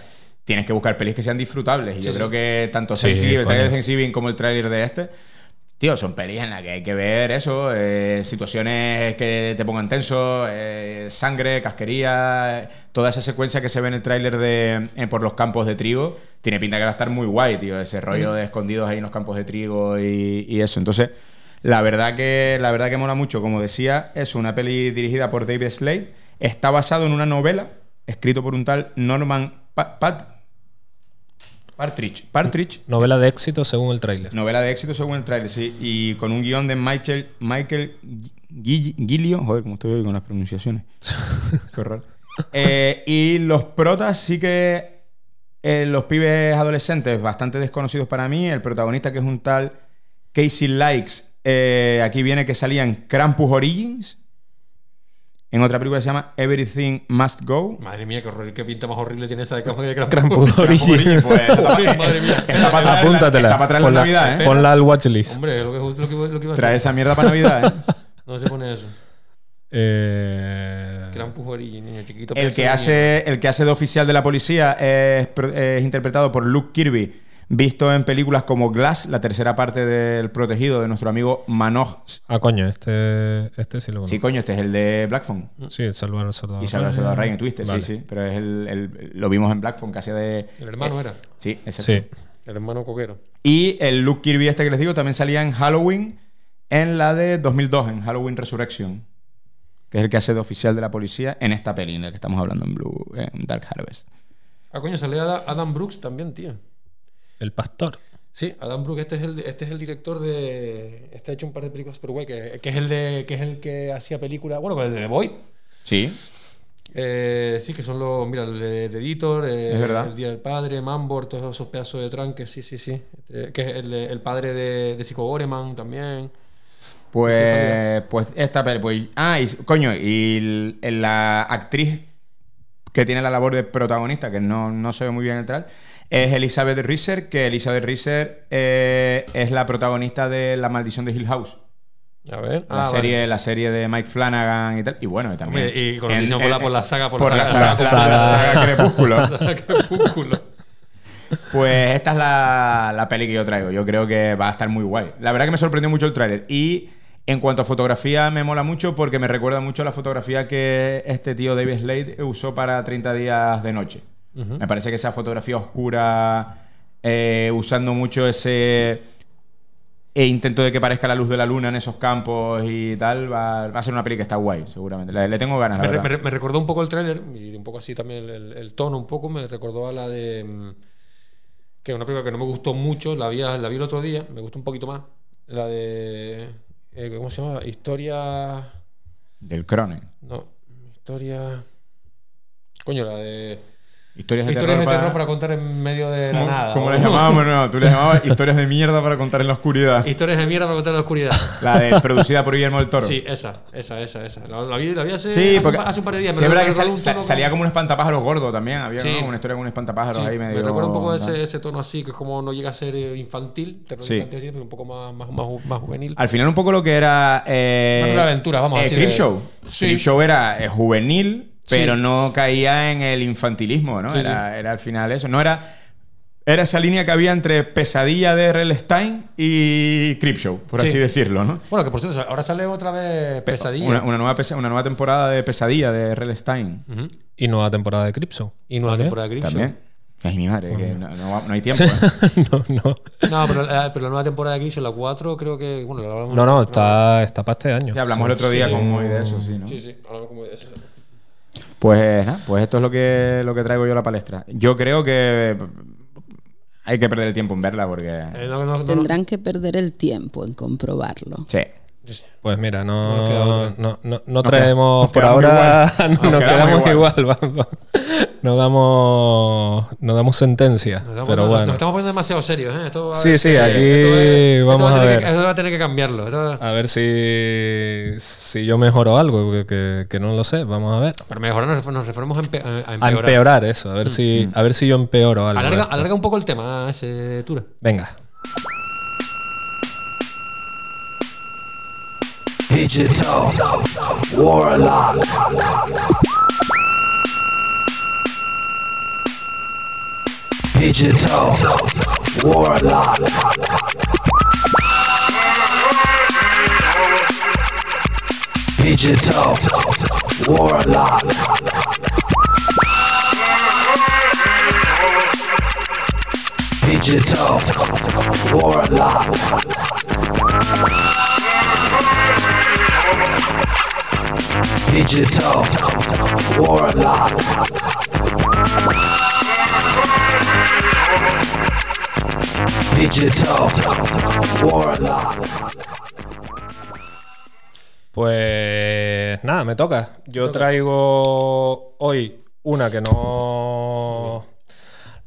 tienes que buscar pelis que sean disfrutables. Y yo creo que tanto Sí, el trailer de. Thanksgiving como el trailer de este, tío, son pelis en las que hay que ver eso, eh, situaciones que te pongan tenso, eh, sangre, casquería, toda esa secuencia que se ve en el tráiler de eh, por los campos de trigo, tiene pinta que va a estar muy guay, tío, ese rollo de escondidos ahí en los campos de trigo y, y eso. Entonces, la verdad que la verdad que mola mucho, como decía, es una peli dirigida por David Slade, está basado en una novela escrito por un tal Norman Pa- Pat- Partridge, Partridge novela de éxito según el tráiler. Novela de éxito según el trailer, sí. Y con un guion de Michael, Michael Gilio. Joder, cómo estoy hoy con las pronunciaciones. Qué horror. Eh, y los protas sí que. eh, los pibes adolescentes bastante desconocidos para mí. El protagonista, que es un tal Casey Likes, eh, aquí viene que salían Krampus Origins. En otra película que se llama Everything Must Go. Madre mía, qué, horror, qué pinta más horrible tiene esa de Krampus de Krampus. Krampus. Pues, Madre mía. Está para Apúntatela. está para en Ponla, Navidad, ¿eh? ponla al watchlist. Hombre, lo que, lo que, lo que iba a Trae decir. esa mierda para Navidad, ¿eh? No se pone eso. Eh, Krampus Origin, niño chiquito. El que, hace, el que hace de oficial de la policía es interpretado por Luke Kirby, visto en películas como Glass, la tercera parte del protegido de nuestro amigo Manoj. Ah, coño, este, este sí lo conozco. Sí, coño, este es el de Black Phone. Sí, el Salvador al Soldado. Y Salvador Soldado Ryan en Twister, Vale. sí, sí. Pero es el, el- lo vimos en Black Phone, casi de. El hermano era. Sí, exacto. Sí. El hermano coquero. Y el Luke Kirby este que les digo también salía en Halloween, en la de 2002, en Halloween Resurrection. Que es el que hace de oficial de la policía en esta peli en la que estamos hablando en Blue, en Dark Harvest. Ah, coño, sale Ada- Adam Brooks también, tío. El pastor. Sí, Adam Brooks, este es el, este es el director de. Este ha hecho un par de películas super guay, que, que es el de. que es el que hacía películas. Bueno, el de The Boy. Sí. Eh, sí, que son los. Mira, el de, de Editor, eh, Es verdad. El Día del Padre, Mambor, todos esos pedazos de tranques, sí, sí, sí. Este, que es el, padre de, de Psycho Goreman también. Pues, pues esta pues, ah, y, coño, y el- el- la actriz que tiene la labor de protagonista, que no, no se ve muy bien el tal, es Elizabeth Risser, que Elizabeth Risser eh, es la protagonista de La Maldición de Hill House. A ver. La, Ah, serie, vale. la serie de Mike Flanagan y tal. Y bueno, y también. Y conocidísimo por la- por la saga- por por la la saga- saga, la- la saga- saga Crepúsculo. Saga Crepúsculo. Pues esta es la, la peli que yo traigo. Yo creo que va a estar muy guay. La verdad que me sorprendió mucho el tráiler. Y en cuanto a fotografía, me mola mucho porque me recuerda mucho a la fotografía que este tío David Slade usó para 30 días de noche. Me parece que esa fotografía oscura, eh, usando mucho ese e intento de que parezca la luz de la luna en esos campos y tal, va, va a ser una peli que está guay, seguramente. Le, le tengo ganas, Me, re- recordó un poco el tráiler y un poco así también el, el- el tono, un poco. Me recordó a la de. mm, Que es una película que no me gustó mucho, la vi, la vi el otro día, me gustó un poquito más. La de. eh, ¿Cómo se llama? Historia. Del Cronen. No, historia. Coño, la de. Historias de Historias terror de terror para- para contar en medio de la ¿Cómo, nada. ¿no? le llamábamos? No, tú le llamabas historias de mierda para contar en la oscuridad. Historias de mierda para contar en la oscuridad. La de producida por Guillermo del Toro. Sí, esa, esa, esa, esa. La, la vi, la vi hace, Sí, hace, porque un, hace un par de días. sí, verdad que sal- un sa- tono salía como- como un espantapájaros gordo también. Había Sí. ¿no? una historia con un espantapájaros Sí, ahí medio. me recuerda un poco ese, ese tono así, que es como no llega a ser eh, infantil, terror Sí. infantil, sí, pero un poco más, más, más, más juvenil. Al final, un poco lo que era. Eh, Una aventuras, vamos a eh, decir, Creep de- Show. Sí. Show era eh, juvenil, Sí. pero no caía en el infantilismo, ¿no? Sí, era, era al final eso. No era. Era esa línea que había entre Pesadilla de R.L. Stein y Creep Show, por Sí. así decirlo, ¿no? Bueno, que por cierto, ahora sale otra vez Pesadilla. Una, una nueva, pesa- una nueva temporada de Pesadilla de R.L. Stein. Y nueva temporada de Cripso. Y nueva ¿También? temporada de Creep Show. También. Ay, mi madre, que no, no no hay tiempo. ¿eh? no, no. No, pero, la- pero la nueva temporada de Show, la 4, creo que. Bueno, la hablamos- No, no, está, está para este año. Sí, hablamos el otro día sí. con muy de eso, sí, ¿no? Sí, sí, hablamos como de eso. Pues nada, pues esto es lo que, lo que traigo yo a la palestra. Yo creo que hay que perder el tiempo en verla porque... Eh, no, no, no, no. Tendrán que perder el tiempo en comprobarlo. Sí. Pues mira, No no, no, no, no Nos traemos por ahora, igual. nos, Nos quedamos, quedamos igual, vamos. no damos, no damos sentencia, Nos estamos, pero bueno. nos estamos poniendo demasiado serios, ¿eh? Esto va a Sí, sí, que- aquí esto va- esto vamos va a tener ver. que- esto va a tener que cambiarlo. Esto- A ver si, si yo mejoro algo, que, que- que no lo sé, vamos a ver. Para mejorar nos, nos referimos a, empe- a A empeorar. empeorar eso, a ver si, a ver si yo empeoro algo. Alarga, un poco el tema, ese Tura. Venga. Digital Warlock. Digital Warlock. Digital Warlock. Digital Warlock. Digital Warlock. Digital Warlock. Pues nada, me toca. Yo traigo hoy una que no.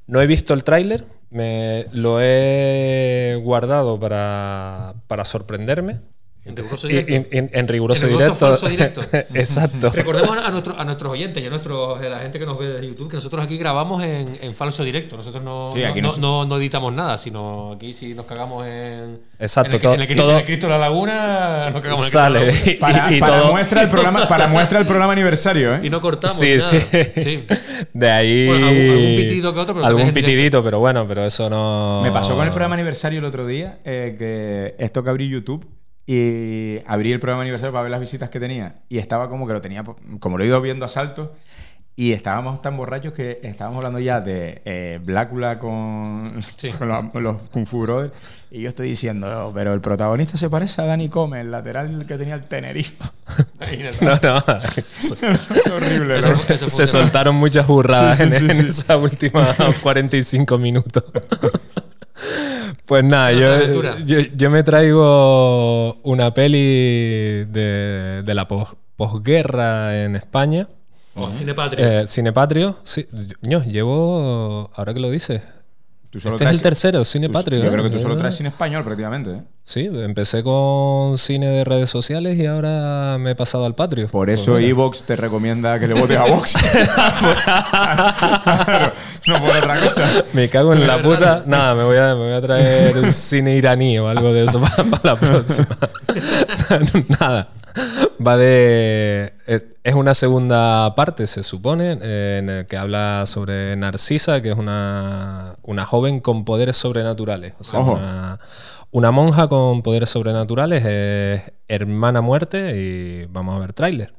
No he visto el tráiler, me lo he guardado para, para sorprenderme. En riguroso directo. En, en- en riguroso En riguroso directo. falso directo. Exacto. Recordemos a, nuestro- a nuestros oyentes y a, nuestros, a la gente que nos ve desde YouTube que nosotros aquí grabamos en, en falso directo. Nosotros no, Sí, aquí no, no se- no- no editamos nada, sino aquí si nos cagamos en. Exacto, En el, to- en el, todo- en el Cristo de la Laguna, nos cagamos en el Sale. Cristo de la Laguna. Para, Y- y para todo- muestra el programa, para muestra el programa aniversario, ¿eh? Y no cortamos. Sí, nada. sí. Sí. De ahí. Bueno, algún- algún pitidito que otro, pero Algún pitidito, pero bueno, pero eso no. Me pasó con el programa aniversario el otro día, eh, que esto que abrí YouTube y abrí el programa aniversario para ver las visitas que tenía y estaba como que lo tenía, como lo he ido viendo a saltos y estábamos tan borrachos que estábamos hablando ya de eh, Blácula con, con los, los Kung Fu Brothers y yo estoy diciendo, "Oh, pero el protagonista se parece a Danny Come, el lateral que tenía el Tenerife. No, no. es horrible, Se, ¿no? se- se soltaron muchas burradas Sí, sí, en, sí, en sí. esa última 45 minutos. Pues nada, yo, yo, yo me traigo una peli de, de la pos- posguerra en España. Oh, Cinepatria. Eh, Cinepatrio, sí. Yo llevo, ahora que lo dices, Tú solo este es el tercero, tú- Cinepatrio. Yo creo que ¿eh? tú solo traes cine español prácticamente. ¿eh? Sí, empecé con cine de redes sociales y ahora me he pasado al Patrio. Por eso Pues mira. Evox te recomienda que le votes a Vox. No por otra cosa. Me cago en la puta. Nada, me voy a, me voy a traer cine iraní o algo de eso para, la próxima. Nada. Va de. Es es una segunda parte, se supone, eh, en el que habla sobre Narcisa, que es una, una joven con poderes sobrenaturales. O sea, Ojo. una, una monja con poderes sobrenaturales, es hermana muerte y vamos a ver tráiler.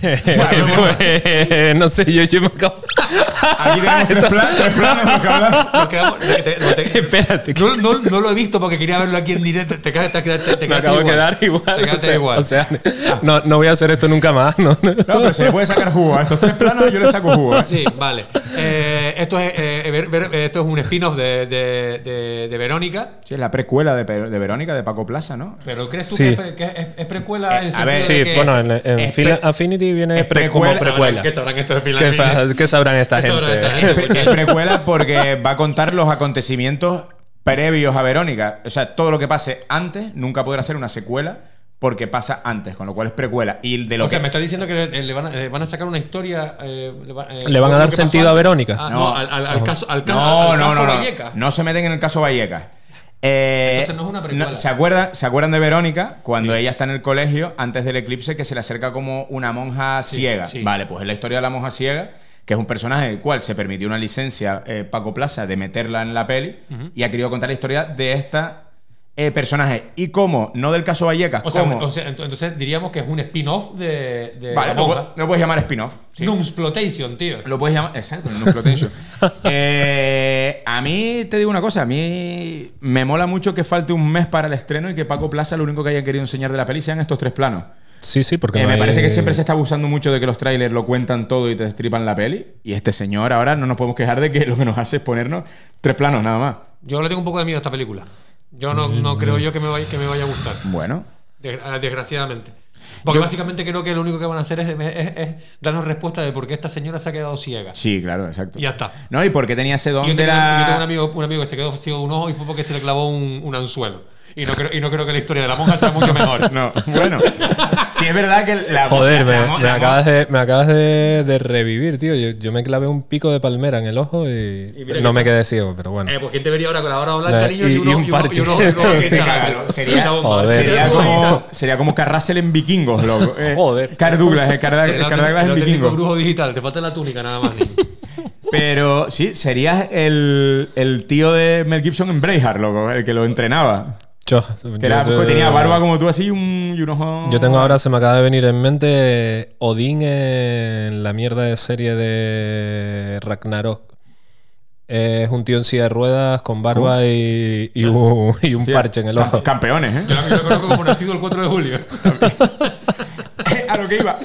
pues, no sé, yo, yo me acabo. Aquí tenemos tres, pla- tres planos de los que hablar. Nos quedamos- te- te- no te- Espérate. No, no- no lo he visto porque quería verlo aquí en directo. Te, quedas- te, te, te, te Me quedaste acabo de igual. quedar igual. Te o quedaste sea, igual. o sea, no, no voy a hacer esto nunca más. ¿no? No, pero se le puede sacar jugo. A estos tres planos yo le saco jugo. ¿eh? Sí, vale. Eh, esto, es, eh, ver- ver- esto es un spin-off de, de, de, de Verónica. Sí, es la precuela de, Pe- de Verónica, de Paco Plaza, ¿no? Pero ¿crees tú Sí. que, es, pre- que es, es precuela en Eh, a sentido ver, de Sí, que- bueno, en, en es Film pre- Affinity viene es pre- como precuela. ¿Qué sabrán estos de ¿Qué, Affinity? fa- qué sabrán esta ¿Qué sabrán gente? esta gente? Porque- Es precuela porque va a contar los acontecimientos previos a Verónica. O sea, todo lo que pase antes nunca podrá ser una secuela porque pasa antes, con lo cual es precuela. Y de lo O sea, que. me está diciendo que le, le van, a, le van a sacar una historia. eh, le, va- eh, ¿Le van a dar sentido a. Verónica? Ah, no, al, al- al caso, al, caso- no, al no, caso no, no. Vallecas. No se meten en el caso Vallecas. Eh, Entonces no es una precuela. ¿se, acuerdan, ¿Se acuerdan de Verónica cuando ella está en el colegio antes del eclipse que se le acerca como una monja Sí, ciega? sí. Vale, pues es la historia de la monja ciega, que es un personaje del cual se permitió una licencia eh, Paco Plaza de meterla en la peli y ha querido contar la historia de esta eh, personaje. Y cómo, no del caso Vallecas, O sea, o entonces diríamos que es un spin-off de, de vale, la lo, monja. pu- lo puedes llamar spin-off. sí. Numplotation, tío. Lo puedes llamar. Exacto, no explotation. Eh, a mí te digo una cosa, a mí me mola mucho que falte un mes para el estreno y que Paco Plaza lo único que haya querido enseñar de la peli sean estos tres planos. Sí, sí, porque Eh, no me hay- parece que siempre se está abusando mucho de que los trailers lo cuentan todo y te destripan la peli. Y este señor ahora no nos podemos quejar de que lo que nos hace es ponernos tres planos nada más. Yo le tengo un poco de miedo a esta película. Yo no, no creo yo que me, vaya, que me vaya a gustar. Bueno, ah, desgraciadamente. Porque básicamente creo que lo único que van a hacer es, es- es darnos respuesta de por qué esta señora se ha quedado ciega. sí, claro, exacto. Y ya está. No, y porque tenía ese don Yo de tengo, la. yo tengo un, amigo, un amigo que se quedó ciego de un ojo y fue porque se le clavó un, un anzuelo. Y no, creo, y no creo que la historia de la monja sea mucho mejor. No, bueno. sí es verdad que la. Joder, me, la- me la- acabas, de, me acabas de, de revivir, tío. Yo, yo me clavé un pico de palmera en el ojo y, no me quedé ciego, pero bueno. Eh, pues ¿quién te vería ahora con la hora blanca, Eh, niño, y- y, un y uno- parche. sería, como, sería como Carrasel en vikingos, loco. Eh, Joder. Car Douglas, eh, Car, Douglas en vikingos. brujo digital. Te falta la túnica nada más, niño. Pero sí, serías el, el tío de Mel Gibson en Braveheart, loco, el que lo entrenaba. Cho, Que era- yo- tenía barba como tú así y un, y un ojo... Yo tengo ahora, se me acaba de venir en mente Odín en la mierda de serie de Ragnarok. Es un tío en silla de ruedas con barba y, y un, y un Hostia, parche en el ojo. Campeones, ¿eh? Yo la conozco como nacido el 4 de julio. a lo que iba.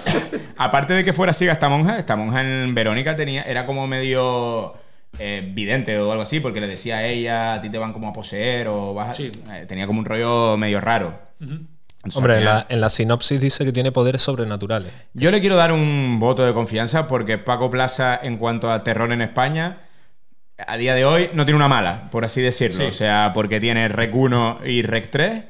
Aparte de que fuera ciega esta monja, esta monja en Verónica tenía, era como medio eh, vidente o algo así, porque le decía a ella, a ti te van como a poseer o vas a- Sí. eh, tenía como un rollo medio raro. Entonces, Hombre, en la, en la sinopsis dice que tiene poderes sobrenaturales. Yo le quiero dar un voto de confianza porque Paco Plaza, en cuanto a terror en España, a día de hoy no tiene una mala, por así decirlo. Sí. O sea, porque tiene Rec 1 y Rec 3.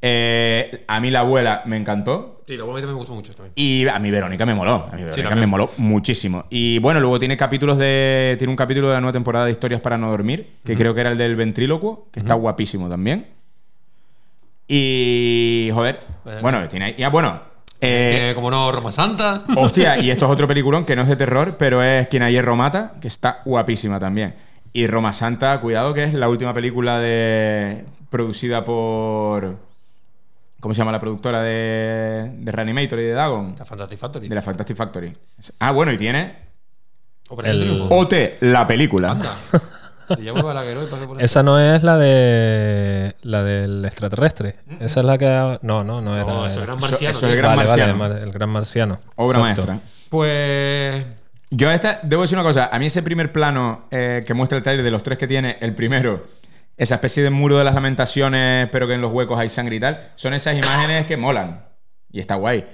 Eh, a mí la abuela me encantó. Sí, la abuela me gustó mucho también. Y a mí Verónica me moló. A mí Verónica me moló muchísimo. Y bueno, luego tiene capítulos de. Tiene un capítulo de la nueva temporada de Historias para no dormir, que creo que era el del ventrílocuo, que está guapísimo también. Y. Joder. Bueno. Bueno, tiene ahí. Ya, bueno. eh, Tiene como no Roma Santa. Hostia, y esto es otro peliculón que no es de terror, pero es Quien a hierro mata, que está guapísima también. Y Roma Santa, cuidado, que es la última película de producida por. ¿Cómo se llama la productora de, de Reanimator y de Dagon? La Fantastic Factory. De la Fantastic Factory. Ah, bueno, y tiene El- Triunfo. OT, la película. Anda. Esa no es la de la del extraterrestre. Esa es la que no, no, no era. No, eso es era- Gran Marciano. eso es el. Gran vale, Marciano. mar- el gran marciano. Obra Exacto. maestra. Pues. Yo esta, debo decir una cosa, a mí ese primer plano eh, que muestra el trailer de los tres que tiene, el primero, esa especie de muro de las lamentaciones, pero que en los huecos hay sangre y tal, son esas imágenes que molan. Y está guay.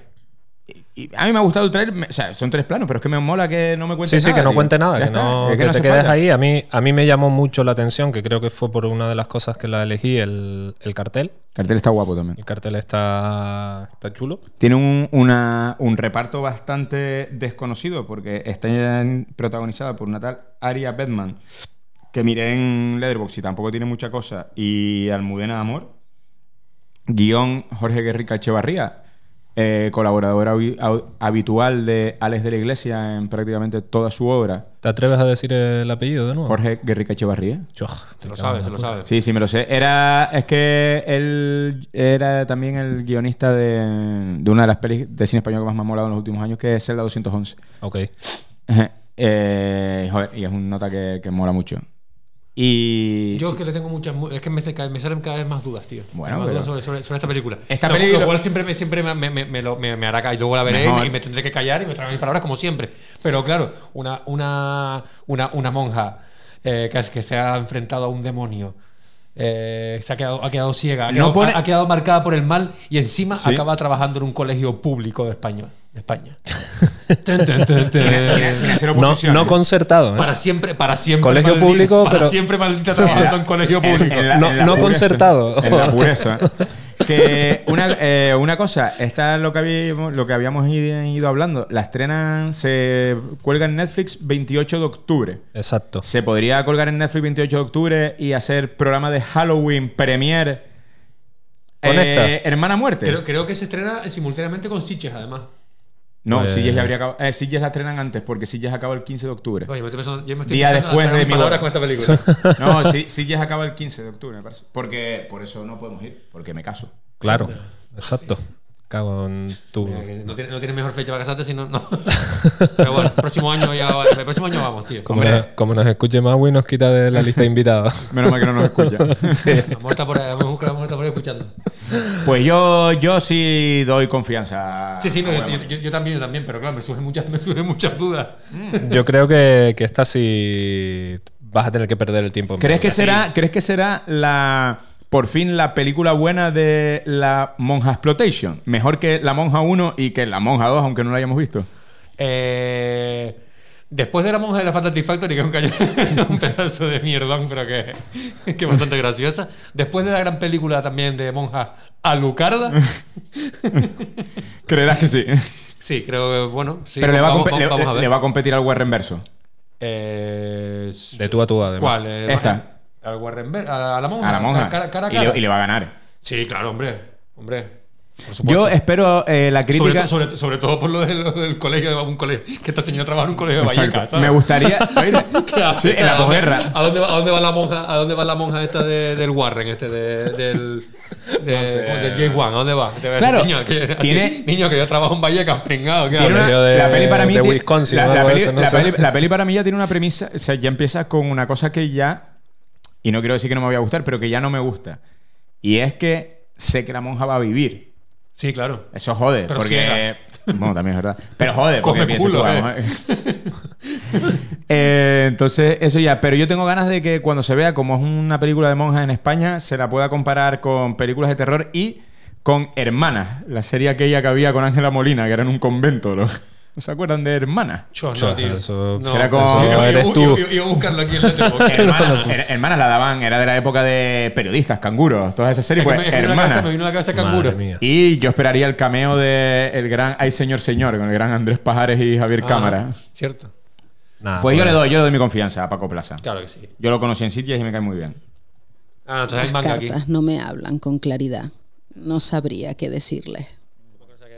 Y, y a mí me ha gustado me- o sea, son tres planos, pero es que me mola que no me cuente Sí, sí, nada. que no tío. cuente nada, Ya que no, es que no te quedes falta. ahí. A mí, a mí me llamó mucho la atención, que creo que fue por una de las cosas que la elegí, el, el cartel. El cartel está guapo también. El cartel está, está chulo. Tiene un, una- un reparto bastante desconocido porque está protagonizada por una tal Aria Bedman, que miré en Letterboxd y tampoco tiene mucha cosa, y Almudena Amor. Guión Jorge Guerrica Echevarría, eh, colaborador habi- au- habitual de Alex de la Iglesia en prácticamente toda su obra. ¿Te atreves a decir el apellido de nuevo? Jorge Guerrica Echevarría. Choj, Se lo sabe, se lo sabe. Sí, sí, me lo sé. Era, es que él era también el guionista de, de una de las pelis de cine español que más me ha molado en los últimos años, que es Zelda 211. Ok. Eh, joder, y es un nota que, que mola mucho. Y. Yo es que le tengo muchas. mu- Es que me, me salen cada vez más dudas, tío. Bueno, más dudas sobre, sobre- sobre esta película. Esta lo, película- lo cual siempre, me, siempre me, me, me, lo- me- hará caer. Y luego la veré Mejor. y me tendré que callar y me traeré mis palabras como siempre. Pero claro, una, una, una, una monja eh, que, es- que se ha enfrentado a un demonio. eh, se ha quedado, ha quedado ciega, ha No quedado, pone- ha, ha quedado marcada por el mal y encima Sí. acaba trabajando en un colegio público de España. De España. Sin, sin- sin hacer No, concertado. ¿eh? Para siempre, para siempre. Colegio maldita- público, para pero- siempre maldita trabajando en, colegio público. En la- No- en la no pureza. concertado. En la pureza. que una, eh, una cosa, esta es lo que habíamos, lo que habíamos ido, ido hablando. La estrenan, se cuelga en Netflix 28 de octubre. Exacto. Se podría colgar en Netflix 28 de octubre y hacer programa de Halloween Premiere. ¿Con eh, esta? Hermana Muerte. Creo, creo que se estrena simultáneamente con Sitges, además. No, Pues- Silles ya habría acabado. Eh, Silles la estrenan antes porque Silles acaba el 15 de octubre. Oye, me estoy pensando, ya me estoy Día pensando después de mi palabras con esta película. No, sí, Silles acaba el 15 de octubre, me parece. Porque por eso no podemos ir, porque me caso. Claro. Exacto. Cago en tu. Mira, no, tiene, no tiene mejor fecha para casarte, sino no. Pero bueno, el próximo año ya va- el próximo año vamos, tío. Como, nos, como nos escuche Maui, nos quita de la lista de invitados. Menos mal que no nos escucha. La mujer está por ahí, la mujer está por ahí escuchando. Pues yo, yo sí doy confianza. Sí, sí, no, a yo, Buena yo- yo- yo también, yo también, pero claro, me surgen muchas, me surgen muchas dudas. Yo creo que, que esta sí vas a tener que perder el tiempo. ¿Crees que será, ¿crees que será la por fin la película buena de la Monja Exploitation? Mejor que la Monja 1 y que la Monja 2, aunque no la hayamos visto. Eh, después de la monja de la Fantastic Factory, que es un, caño- un pedazo de mierdón, pero que, que es bastante graciosa. Después de la gran película también de monja Alucarda. ¿Creerás que sí? Sí, creo que, bueno, sí. Pero le va, a vamos, compe- le- vamos a ver. le va a competir al Warren Verso. Eh, De tú a tú, además. ¿Cuál? Eh, Esta. Al Warren Ver- a, la monja. A la monja. Cara, Y, le, y le va a ganar. Sí, claro, hombre. Hombre. Yo espero eh, la crítica. sobre, sobre todo por lo del, lo del colegio, de un colegio, que esta señora trabaja en un colegio de. Vallecas, ¿sabes? Me gustaría. oír- ¿Qué hace? Sí, en la ¿a dónde- posguerra. ¿A dónde, va, ¿A dónde va la monja? ¿A dónde va la monja esta de- del Warren, este de, del de, No sé. del James Wan? ¿A dónde va? Claro, niño, que, así, tiene- niño que yo trabajo en Vallecas, pringado. ¿qué Tiene hace? una- Yo de- la peli para mí de Wisconsin la, peli, eso, no la peli- la peli para mí ya tiene una premisa, o sea, ya empieza con una cosa que ya y no quiero decir que no me vaya a gustar, pero que ya no me gusta. Y es que sé que la monja va a vivir. Sí, claro. Eso jode, Pero porque bueno, también es verdad. Pero jode, porque Come piensa tú, culo, vamos, eh. Eh, entonces, eso ya. Pero yo tengo ganas de que cuando se vea como es una película de monjas en España, se la pueda comparar con películas de terror y con Hermanas, la serie aquella que había con Ángela Molina, que era en un convento. ¿no? ¿No se acuerdan de Hermanas? Yo no, tío. eso- no, Era con- eso no eres tú. iba- iba a buscarlo aquí en Letterboxd. Hermanas, her- hermanas la daban, era de la época de periodistas, canguros, todas esas series, Es que pues me, que me vino a la cabeza- Hermanas. me vino a la cabeza canguro. Y yo esperaría el cameo de el gran Ay Señor Señor, con el gran Andrés Pajares y Javier Ah, Cámara. Cierto. Nada, Pues yo pues- le doy, yo le doy mi confianza a Paco Plaza. Claro que sí. Yo lo conocí en sitios y me cae muy bien. Ah, entonces hay manga aquí. cartas no me hablan con claridad. No sabría qué decirles.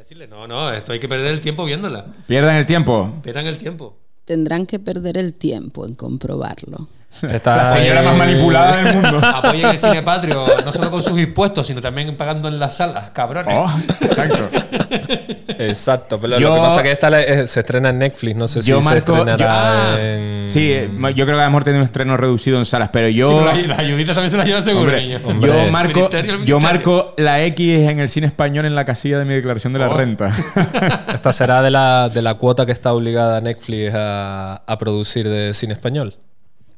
No decirle. No, no, esto hay que perder el tiempo viéndola. Pierdan el tiempo. Pierdan el tiempo. Tendrán que perder el tiempo en comprobarlo. Está La señora ahí- más manipulada del mundo. Apoyen el cine patrio, no solo con sus impuestos, sino también pagando en las salas, cabrones. Oh, exacto. Exacto, pero Yo- lo que pasa es que esta eh, se estrena en Netflix, no sé si se estrenará yo- ah, en... Sí, eh, yo creo que a lo mejor tiene un estreno reducido en salas, pero yo. Sí, pero ayuditas también se las lleva seguro, Hombre, niño. hombre. yo marco, Ministerio, yo marco la X en el cine español en la casilla de mi declaración de la Oh. renta. Esta será de la, de la cuota que está obligada Netflix a, a producir de cine español.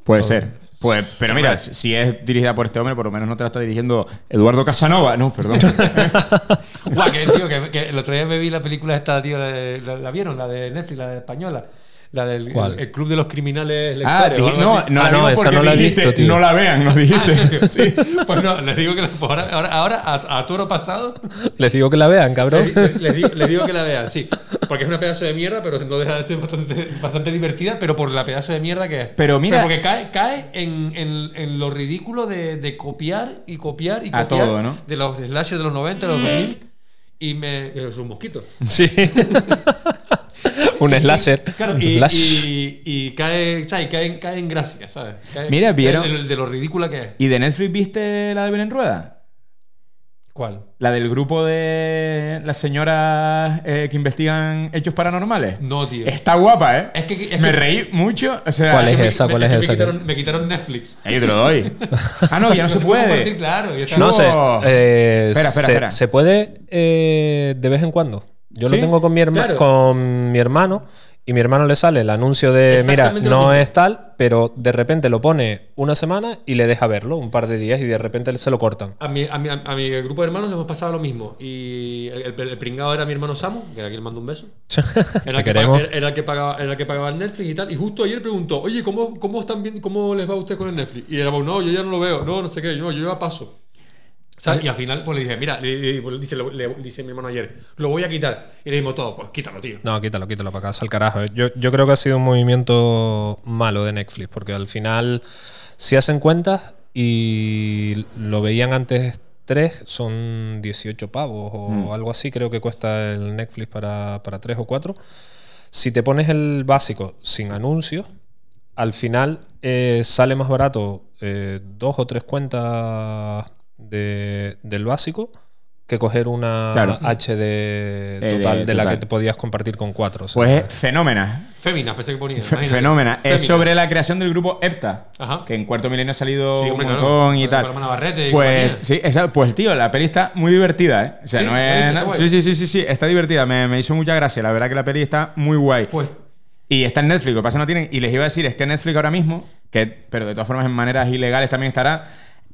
Puede ser. Pues, pero mira, si es dirigida por este hombre, por lo menos no te la está dirigiendo Eduardo Casanova. No, perdón. Guau, que, tío, que, que el otro día me vi la película esta, tío, la, la vieron? La de Netflix, la de española. La del el, el Club de los Criminales ah, Lectores. algo no, no, Ah, no, esa no la he dijiste, visto, tío. No la vean, nos dijiste. Sí, pues no, les digo que la- ahora, ahora, a, a toro pasado Les digo que la vean, cabrón. les, les digo, les digo que la vean, sí. Porque es una pedazo de mierda, pero no deja de ser bastante, bastante divertida, pero por la pedazo de mierda que es. Pero mira- porque cae, cae en, en- en lo ridículo de, de copiar y copiar y A copiar todo, ¿no? de los slashes de los 90, de los 2000. Y me. Es un mosquito. Sí. Un slasher. Claro, Un y, slash. y- y cae, ¿sabes? Cae, en- cae en gracia, ¿sabes? Cae- Mira, ¿vieron? De, lo ridícula que es. ¿Y de Netflix viste la de Belén Rueda? ¿Cuál? La del grupo de las señoras eh, que investigan hechos paranormales. No, tío. Está guapa, ¿eh? Es que- es me reí mucho. O sea, ¿Cuál es esa? me- ¿Cuál es esa? Me quitaron, me quitaron Netflix. Ahí yo te lo doy. Ah, no, ya no, se puede. claro. ya está. No sé. Eh, Espera, espera, se, espera. se puede eh, de vez en cuando. Yo ¿Sí? lo tengo con mi, herma- Claro. con mi hermano y mi hermano le sale el anuncio de, mira, no es tal, pero de repente lo pone una semana y le deja verlo un par de días y de repente se lo cortan. A mi, a, mi, a mi grupo de hermanos hemos pasado lo mismo. Y el, el- el pringado era mi hermano Samu, que aquí le mando un beso. Era el, que pagaba, era, el que pagaba, era el que pagaba el Netflix y tal. Y justo ayer preguntó, oye, ¿cómo, cómo, están bien, ¿cómo les va a usted con el Netflix? Y éramos, no, yo ya no lo veo. No, no sé qué, yo, yo ya paso. ¿Sabes? Y al final pues le dije, mira, le, le- dice, le- le- dice mi hermano ayer, lo voy a quitar. Y le dijimos todo, pues quítalo, tío. No, quítalo, quítalo para casa al carajo. Yo, yo creo que ha sido un movimiento malo de Netflix, porque al final, si hacen cuentas y lo veían antes tres, son 18 pavos o Mm. algo así, creo que cuesta el Netflix para, para tres o cuatro. Si te pones el básico sin anuncios, al final eh, sale más barato eh, dos o tres cuentas de- del básico que coger una Claro. HD Eh, total de- de, la total. que te podías compartir con cuatro. o sea, Pues es fenómena. Féminas, pensé que ponía. Fenómena. Es sobre la creación del grupo EPTA. Ajá. Que en cuarto milenio ha salido Sí, un hombre, claro. montón y Con- tal. Barrete y pues, compañía. sí, esa- pues tío, la peli está muy divertida, ¿eh? O sea, Sí, no es. Sí, sí, sí, sí, sí, está divertida. Me, me hizo mucha gracia. La verdad que la peli está muy guay. Pues Y está en Netflix, lo que pasa no tienen. Y les iba a decir, es que Netflix ahora mismo, que, pero de todas formas en maneras ilegales también estará,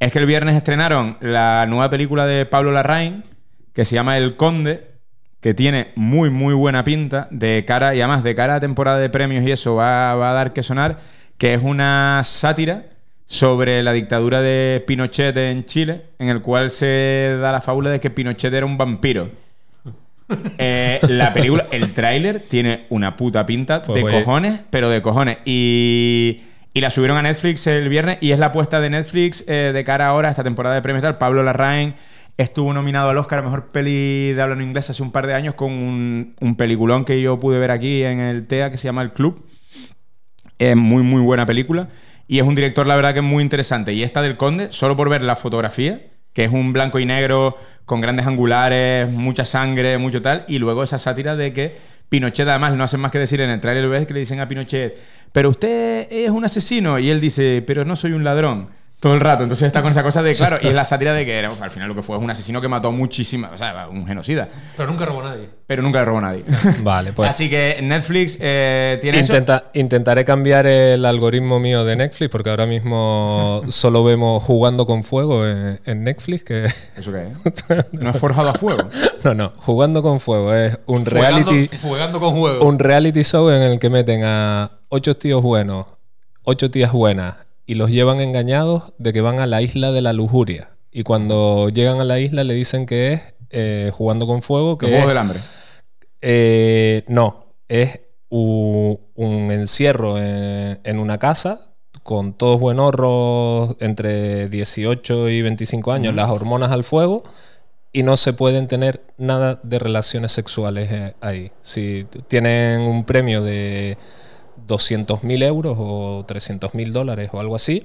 es que el viernes estrenaron la nueva película de Pablo Larraín, que se llama El Conde, que tiene muy, muy buena pinta, de cara, y además de cara a temporada de premios y eso va, va a dar que sonar, que es una sátira sobre la dictadura de Pinochet en Chile, en el cual se da la fábula de que Pinochet era un vampiro. Eh, la película, el tráiler tiene una puta pinta Pues de voy- cojones, pero de cojones. Y, y la subieron a Netflix el viernes y es la apuesta de Netflix eh, de cara ahora a esta temporada de premios. Pablo Larraín estuvo nominado al Oscar a Mejor Peli de habla no inglesa hace un par de años con un, un peliculón que yo pude ver aquí en el TEA que se llama El Club. Es muy, muy buena película. Y es un director, la verdad, que es muy interesante. Y esta del Conde, solo por ver la fotografía, que es un blanco y negro con grandes angulares, mucha sangre, mucho tal. Y luego esa sátira de que Pinochet, además, no hacen más que decir en el trailer ves que le dicen a Pinochet, pero usted es un asesino. Y él dice, pero no soy un ladrón. Todo el rato. Entonces está con esa cosa de, claro, y es la sátira de que era, al final lo que fue es un asesino que mató muchísimas, o sea, un genocida. Pero nunca robó a nadie. Pero nunca le robó a nadie. Vale, pues. Así que Netflix eh, tiene eso. Intenta- intentaré cambiar el algoritmo mío de Netflix porque ahora mismo solo vemos jugando con fuego en, en Netflix que ¿Eso qué es? ¿No es forjado a fuego? no no jugando con fuego es un reality Fuegando con juego. un reality show en el que meten a ocho tíos buenos ocho tías buenas y los llevan engañados de que van a la isla de la lujuria y cuando llegan a la isla le dicen que es eh, jugando con fuego que Los Juegos es- del Hambre. eh, no, es un encierro en, en una casa con todos buenorros entre 18 y 25 años, las hormonas al fuego y no se pueden tener nada de relaciones sexuales eh, ahí. Si tienen un premio de 200.000 euros o 300.000 dólares o algo así,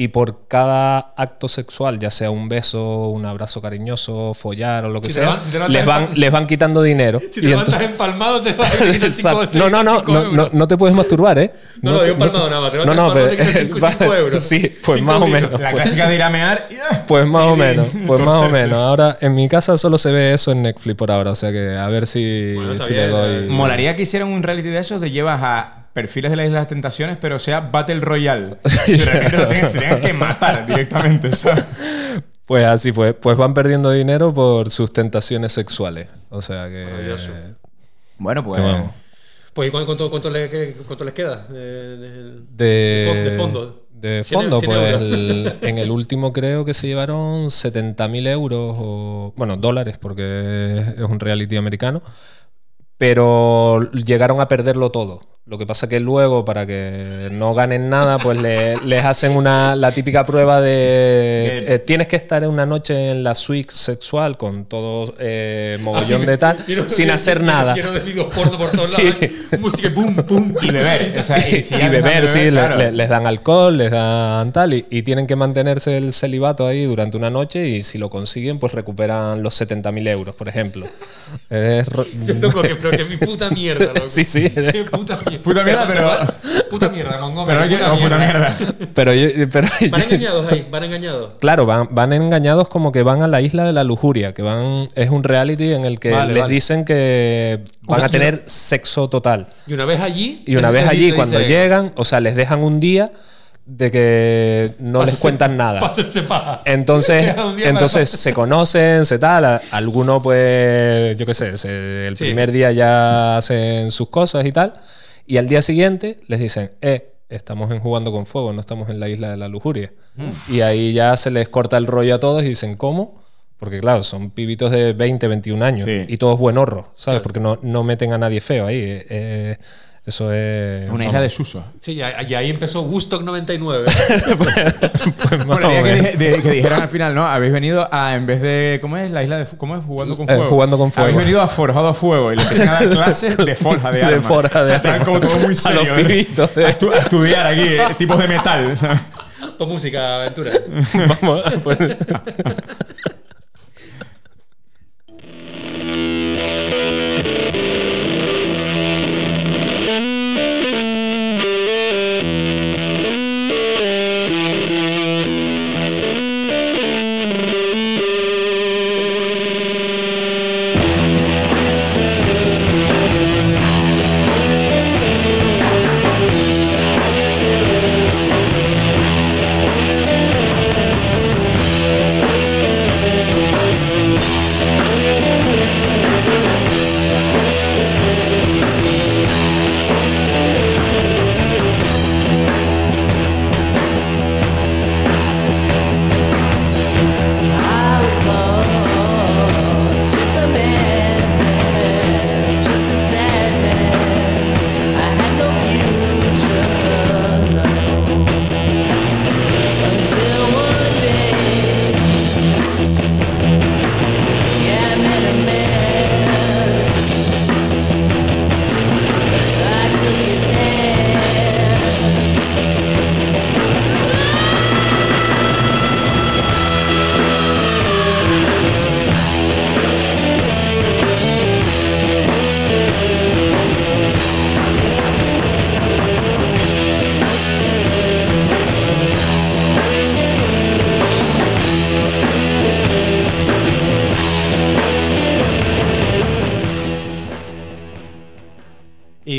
y por cada acto sexual, ya sea un beso, un abrazo cariñoso, follar o lo que Si sea, levan- si te levantas les, van, les van quitando dinero. Si Y te levantas empalmado, te vas a quitar cinco- Exacto. No, no, no, no, euros. no, no te puedes masturbar, ¿eh? No, no, yo empalmado nada más, te No, no, pero. empalmado, te quitas cinco- cinco euros. Sí, pues Cinco más o menos. La clásica de ir a mear. y- Pues más o menos, pues más o menos. Ahora, en mi casa solo se ve eso en Netflix por ahora, o sea que a ver si, le doy. eh. Molaría que hicieran un reality de esos de llevas a perfiles de la Isla de las Tentaciones, pero sea Battle Royale. Y de repente lo tengan- se tengan que matar directamente, ¿sabes? Pues así fue. Pues van perdiendo dinero por sus tentaciones sexuales. O sea que. Maravilloso. Bueno, pues. Pues, ¿y cuánto, cuánto, cuánto le- qué- cuánto les queda? De, de- De, fon- de fondo. De 100 fondo, 100 pues el- en el último creo que se llevaron 70.000 euros, o, bueno, dólares, porque es un reality americano, pero llegaron a perderlo todo. Lo que pasa que luego, para que no ganen nada, pues le- les hacen una, la típica prueba de eh, tienes que estar una noche en la suite sexual con todo eh, mogollón de tal, sin hacer nada. Lleno de vídeos porno por todos Sí. lados. Música, boom, boom. Y beber. O sea, y, si beber, sí, le- claro. le- les dan alcohol, les dan tal, y, y tienen que mantenerse el celibato ahí durante una noche y si lo consiguen, pues recuperan los 70.000 euros, por ejemplo. Es Yo, loco, que, pero que mi puta mierda, loco. Sí, sí. Qué puta mierda. Puta mierda, pero- Puta mierda, Montgomery. Pero hay que. oh, puta mierda. pero, yo- pero Van engañados ahí, van engañados. Claro, van, van engañados como que van a la isla de la lujuria, que van es un reality en el que Vale, les vale. dicen que van Una- a tener sexo total. Y una vez allí. Y una vez allí, dice- cuando llegan, o sea, les dejan un día de que no les cuentan nada. paja. Entonces, entonces se conocen, se tal. a- Alguno, pues, yo qué sé, se- el Sí. primer día ya hacen sus cosas y tal. Y al día siguiente les dicen, eh, estamos en jugando con fuego, no estamos en la isla de la lujuria. Y ahí ya se les corta el rollo a todos y dicen, ¿cómo? Porque claro, son pibitos de 20, 21 años Sí. y todos buenorros, ¿sabes? Porque no, no meten a nadie feo ahí. eh, eh, eso es... Una isla de suso. Sí, y ahí y ahí empezó Woodstock 99. Pues más Molaría o que, menos. dije- de- que dijeran al final, ¿no? Habéis venido a, en vez de. ¿Cómo es? La isla de. ¿Cómo es? Jugando con Eh, fuego. jugando con fuego. Habéis venido a Forjado a Fuego y le empiezan a dar clases de forja de De armas. forja de O sea, armas. como todo muy A serio. los ¿eh? pibitos de- A, estu- a estudiar aquí, eh, tipos de metal. ¿sabes? Pues música, aventura. Vamos, pues-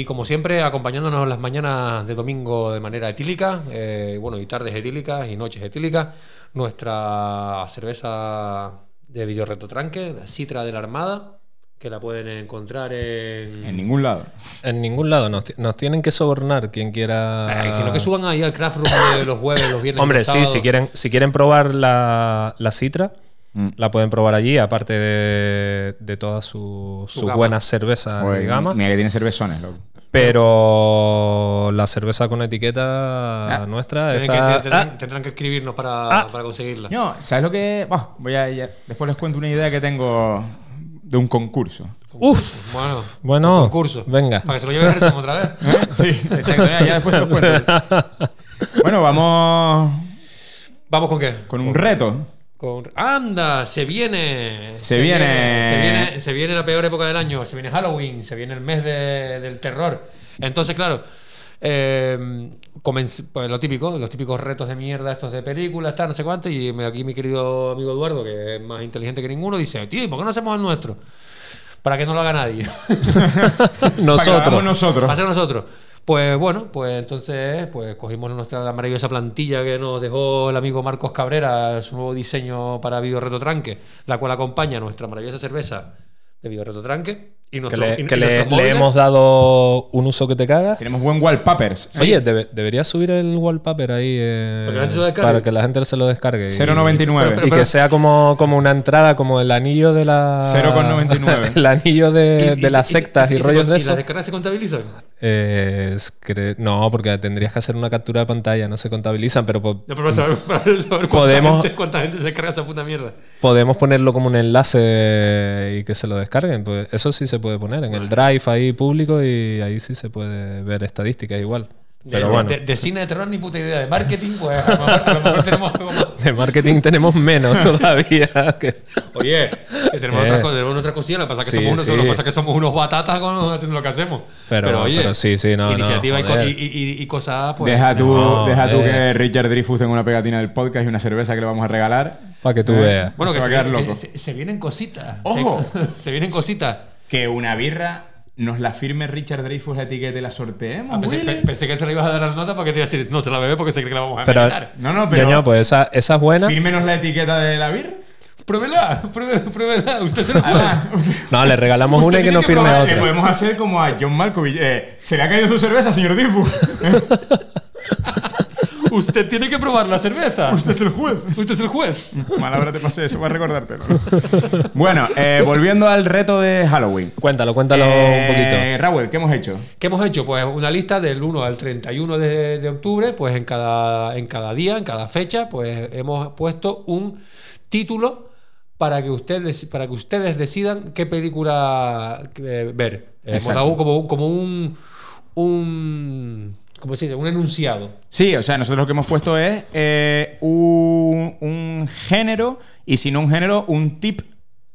como siempre, acompañándonos las mañanas de domingo de manera etílica, eh, bueno, y tardes etílicas y noches etílicas, nuestra cerveza de videoreto tranque, la Citra de la Armada, que la pueden encontrar en... En ningún lado. En ningún lado. Nos, ti- nos tienen que sobornar quien quiera. Eh, sino que suban ahí al craft room de los jueves, los viernes. Hombre, los sí, si quieren, si quieren probar la, la Citra, Mm. la pueden probar allí, aparte de, de todas sus Su buenas cervezas y gama. Mira que tiene cervezones, loco. Pero la cerveza con etiqueta Ah, nuestra Tienen está. que- tendrán, Ah, tendrán que escribirnos para, Ah. para conseguirla. No, ¿sabes lo que...? Bah, voy a, ya- después les cuento una idea que tengo de un concurso. uf. Bueno, Bueno, un concurso. venga. Para que se lo lleve Gerson otra vez. ¿Eh? Sí, exacto. Ya, ya después se los cuento. Bueno, vamos ¿Vamos con qué? con un reto. Con- ¡Anda! Se viene. Se viene. Se viene, se viene la peor época del año. Se viene Halloween. Se viene el mes de- del terror. Entonces, claro. eh, comencé- pues lo típico, los típicos retos de mierda, estos de películas, tal, no sé cuánto. Y aquí mi querido amigo Eduardo, que es más inteligente que ninguno, dice: Tío, ¿y por qué no hacemos el nuestro? Para que no lo haga nadie. Para que lo Nosotros. hagamos nosotros. Para nosotros. Pues bueno, pues entonces pues cogimos nuestra maravillosa plantilla que nos dejó el amigo Marcos Cabrera, su nuevo diseño para Video Reto Tranque, la cual acompaña nuestra maravillosa cerveza de Video Reto Tranque y Que nuestro, le, y- que y le- hemos dado un uso que te cagas. Tenemos buen wallpapers. Oye, debe- debería subir el wallpaper ahí eh, Para que la gente se lo descargue. para que la gente se lo descargue. y- 0,99. Pero- y que sea como, como una entrada, como el anillo de la. 0,99. el anillo de, Y- de y- las y- sectas y, y- y- rollos y de las eso. descargas se contabilizan? Eh, es cre- no, porque tendrías que hacer una captura de pantalla, no se contabilizan, pero po- Ya, pero para saber, para saber cuánta, Podemos- gente, cuánta gente se carga esa puta mierda. podemos ponerlo como un enlace y que se lo descarguen. Pues eso sí se puede poner en el drive ahí público y ahí sí se puede ver estadísticas igual. De, Pero bueno, de, de cine de terror ni puta idea. De marketing, pues a lo mejor, a lo mejor tenemos de marketing tenemos menos todavía. que- Oye, que tenemos, Eh. otra, co- tenemos otra cosilla, lo que pasa es que Sí, somos unos, sí. lo que pasa que somos unos batatas con, haciendo lo que hacemos. Pero- pero sí, sí, no, no, Iniciativa y co- joder. y, y- y cosas, pues. deja tú, no, deja tú eh. que Richard Dreyfuss tenga una pegatina del podcast y una cerveza que le vamos a regalar. Para que tú Eh, veas. Bueno, se que va a se, quedar vienen- loco. que se, se vienen cositas. ¡Ojo! Se, se vienen cositas. Que una birra nos la firme Richard Dreyfuss la etiqueta y la sorteemos. Ah, pensé, pe- pensé que se la ibas a dar a la nota porque te iba a decir, no se la bebe porque sé que la vamos a Pero- envenenar. No, no, pero. Ñoño, pues esa, esa es buena. Fírmenos la etiqueta de la birra. Pruébela, pruébela, pruébela. Usted se lo puede. Ah, No, le regalamos una y que nos firme probar. Le otra. podemos hacer como a John Malkovich. eh, ¿Se le ha caído su cerveza, señor Dreyfuss? Usted tiene que probar la cerveza. Usted es el juez. Usted es el juez. Mala hora te pasé eso, voy a recordártelo. bueno, eh, volviendo al reto de Halloween. Cuéntalo, cuéntalo Eh, un poquito. Raúl, ¿qué hemos hecho? ¿Qué hemos hecho? Pues una lista del 1 al 31 de, de octubre, pues en cada, en cada día, en cada fecha, pues hemos puesto un título para que ustedes, para que ustedes decidan qué película eh, ver. Hemos dado como como un, un ¿cómo se dice? Un enunciado. Sí, o sea, nosotros lo que hemos puesto es eh, un, un género y si no un género, un tip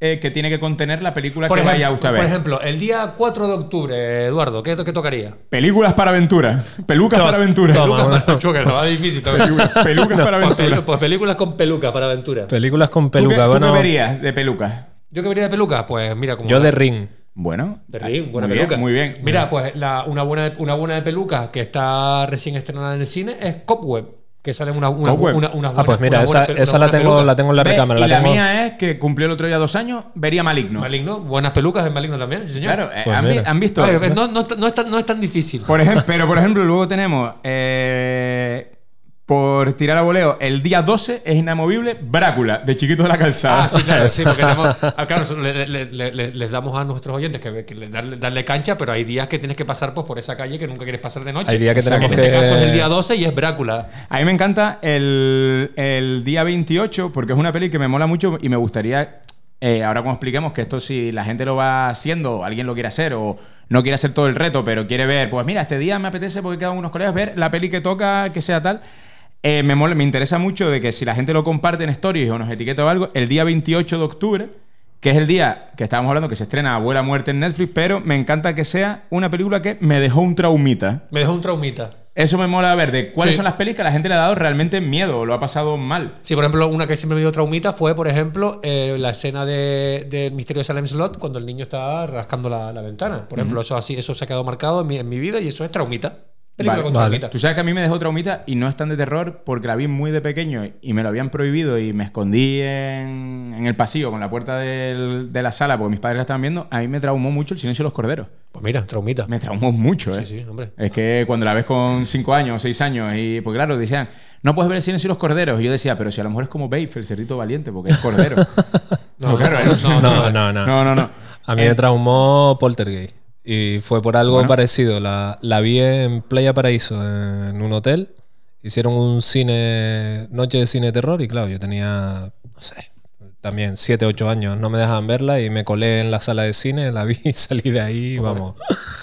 eh, que tiene que contener la película que vaya usted a ver. por ejemplo, el día 4 de octubre, Eduardo, ¿qué, qué tocaría? Películas para aventura. Pelucas para aventura. toma. Pelucas para Chuca, lo va difícil. Pelucas, pelucas para aventura. pues películas con peluca para aventura. Películas con ¿Tú qué, peluca. tú bueno, qué verías de pelucas? ¿Yo qué vería de peluca? Pues mira, como yo de ring. Bueno. Buena muy peluca. Bien, muy bien. Mira, pues la- una, buena, una buena de peluca que está recién estrenada en el cine es Cobweb, que salen una, una, una, unas Ah, pues mira, unas esa, esa unas la tengo, la tengo en la recámara. y La la tengo. mía es que cumplió el otro día dos años, vería Maligno. Maligno, buenas pelucas en Maligno también, sí, señor. Claro, eh, Pues han, vi- mira. han visto. Oye, no, no, está- no es tan, no es tan difícil. Por ejemplo, pero por ejemplo, luego tenemos eh, por tirar a voleo, el día 12 es inamovible Brácula, de Chiquito de la Calzada. Ah, sí, claro, sí, porque tenemos, ah, claro, nosotros le- le- le- le- les damos a nuestros oyentes que, que le- darle, darle cancha, pero hay días que tienes que pasar pues, por esa calle que nunca quieres pasar de noche. Hay días que O sea, tenemos en este que- caso es el día 12 y es Brácula. A mí me encanta el, el día 28 porque es una peli que me mola mucho y me gustaría, eh, ahora como expliquemos, que esto si la gente lo va haciendo, o alguien lo quiere hacer o no quiere hacer todo el reto, pero quiere ver, pues mira, este día me apetece porque quedan unos colegas ver la peli que toca, que sea tal. Eh, me, mola- me interesa mucho de que si la gente lo comparte en stories o nos etiqueta o algo, el día 28 de octubre, que es el día que estábamos hablando que se estrena Abuela Muerte en Netflix, pero me encanta que sea una película que me dejó un traumita. Me dejó un traumita. Eso me mola ver de cuáles Sí. son las pelis que a la gente le ha dado realmente miedo o lo ha pasado mal. Sí, por ejemplo, una que siempre me dio traumita fue, por ejemplo, eh, la escena de- misterio de Salem Slot cuando el niño está rascando la, la ventana. Por ejemplo, eso así, eso se ha quedado marcado en mi, en mi vida y eso es traumita. Película Vale, con vale. traumita. Tú sabes que a mí me dejó traumita y no es tan de terror porque la vi muy de pequeño y me lo habían prohibido y me escondí en, en el pasillo con la puerta del- de la sala porque mis padres la estaban viendo. A mí me traumó mucho el silencio de los corderos. Pues mira, traumita. Me traumó mucho, ¿eh? Sí, sí, hombre. Es que cuando la ves con 5 años o 6 años y, pues claro, decían, no puedes ver el silencio de los corderos. Y yo decía, pero si a lo mejor es como Babe, el cerdito valiente, porque es cordero. No, claro, no, ¿eh? no, No, no, no. no, no, no. A mí me traumó Poltergeist. Y fue por algo Bueno. parecido. La, la vi en Playa Paraíso, en un hotel. Hicieron un cine, noche de cine terror. Y claro, yo tenía, no sé, también 7, 8 años. No me dejaban verla y me colé en la sala de cine, la vi y salí de ahí, vamos,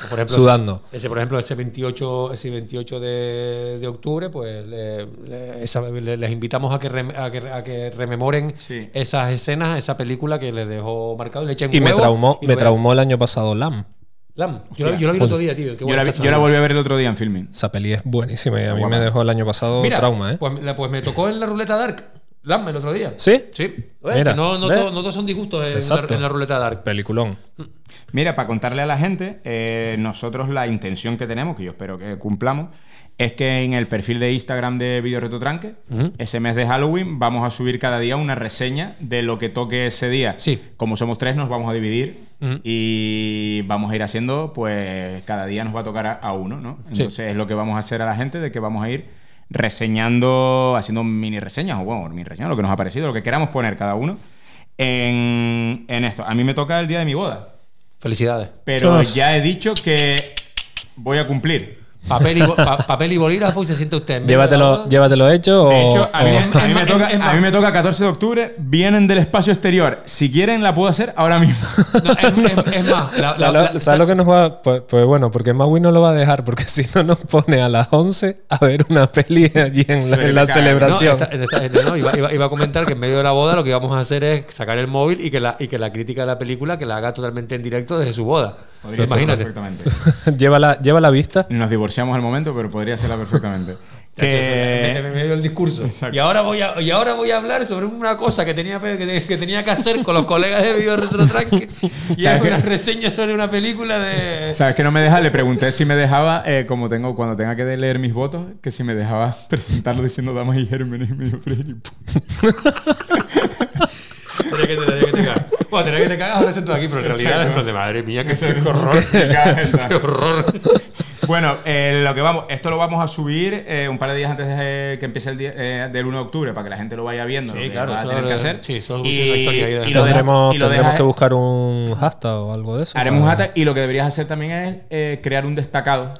Por ejemplo, sudando. Ese, ese, por ejemplo, ese 28, ese 28 de, de octubre, pues le- le- esa- le- les invitamos a que, rem- a que, a que rememoren Sí. esas escenas, esa película que les dejó marcado y le echen Y me traumó, y me traumó el año pasado Lam. Lam, yo, la- yo la vi el otro día, tío. qué Yo buena la, vi, yo la volví a ver el otro día en filming. Esa peli es buenísima y a mí Guapa. me dejó el año pasado Mira, trauma, ¿eh? Pues, la- pues me tocó en la ruleta Dark. Lam el otro día. ¿Sí? Sí. Eh, Mira, no, no, ¿ves? todo- no todos son disgustos en la, Exacto. en la ruleta Dark. Peliculón. Mira, para contarle a la gente, eh, nosotros la intención que tenemos, que yo espero que cumplamos, es que en el perfil de Instagram de Video Retotranque, ese mes de Halloween, vamos a subir cada día una reseña de lo que toque ese día. Sí. Como somos tres, nos vamos a dividir y vamos a ir haciendo, pues cada día nos va a tocar a, a uno, ¿no? Sí. Entonces es lo que vamos a hacer a la gente, de que vamos a ir reseñando, haciendo mini reseñas, o bueno, mini reseñas, lo que nos ha parecido, lo que queramos poner cada uno en, en esto. A mí me toca el día de mi boda. Felicidades. Pero Chos. ya he dicho que voy a cumplir. Papel y, bo- pa- papel y bolígrafo y se siente usted. Llévatelo, llévatelo hecho De o, hecho, a mí, o- a mí es me toca, a mí me toca 14 de octubre, vienen del espacio exterior. Si quieren, la puedo hacer ahora mismo. No, es, es- es más, la- ¿Sabes, la- lo, la- sabes lo que nos va? Pues, pues bueno, porque Maui no lo va a dejar, porque si no nos pone a las 11 a ver una peli allí en la, en celebración. No, esta- esta- no, iba, iba- iba a comentar que en medio de la boda lo que íbamos a hacer es sacar el móvil y que la, y que la crítica de la película que la haga totalmente en directo desde su boda. Podría ser Imagínate. perfectamente. lleva, la, lleva la vista. Nos divorciamos al momento, pero podría serla perfectamente. En, que... en medio del discurso. Exacto. Y ahora, voy a, y ahora voy a hablar sobre una cosa que tenía, que, que tenía que hacer con los colegas de Video Retrotranque. Y ¿Sabes es una reseña sobre una película de. ¿Sabes que no me deja? Le pregunté si me dejaba, eh, como tengo, cuando tenga que leer mis votos, que si me dejaba presentarlo diciendo damas y gérmenes y me dijo tres y pum. Tenía que, tenía que te cagas. Bueno, tenía que te cagas ahora sentado aquí, pero en realidad es donde, madre mía, que Eso qué es- horror. Qué qué horror. Bueno, eh, lo que vamos, esto lo vamos a subir eh, un par de días antes de que empiece el día, eh, del 1 de octubre para que la gente lo vaya viendo. Sí, lo claro, va a eso tener que hacer. sí, solo puse una historia ahí de- y lo tendremos y lo tendremos que buscar un hashtag o algo de eso. Haremos un hashtag y lo que deberías hacer también es eh, crear un destacado.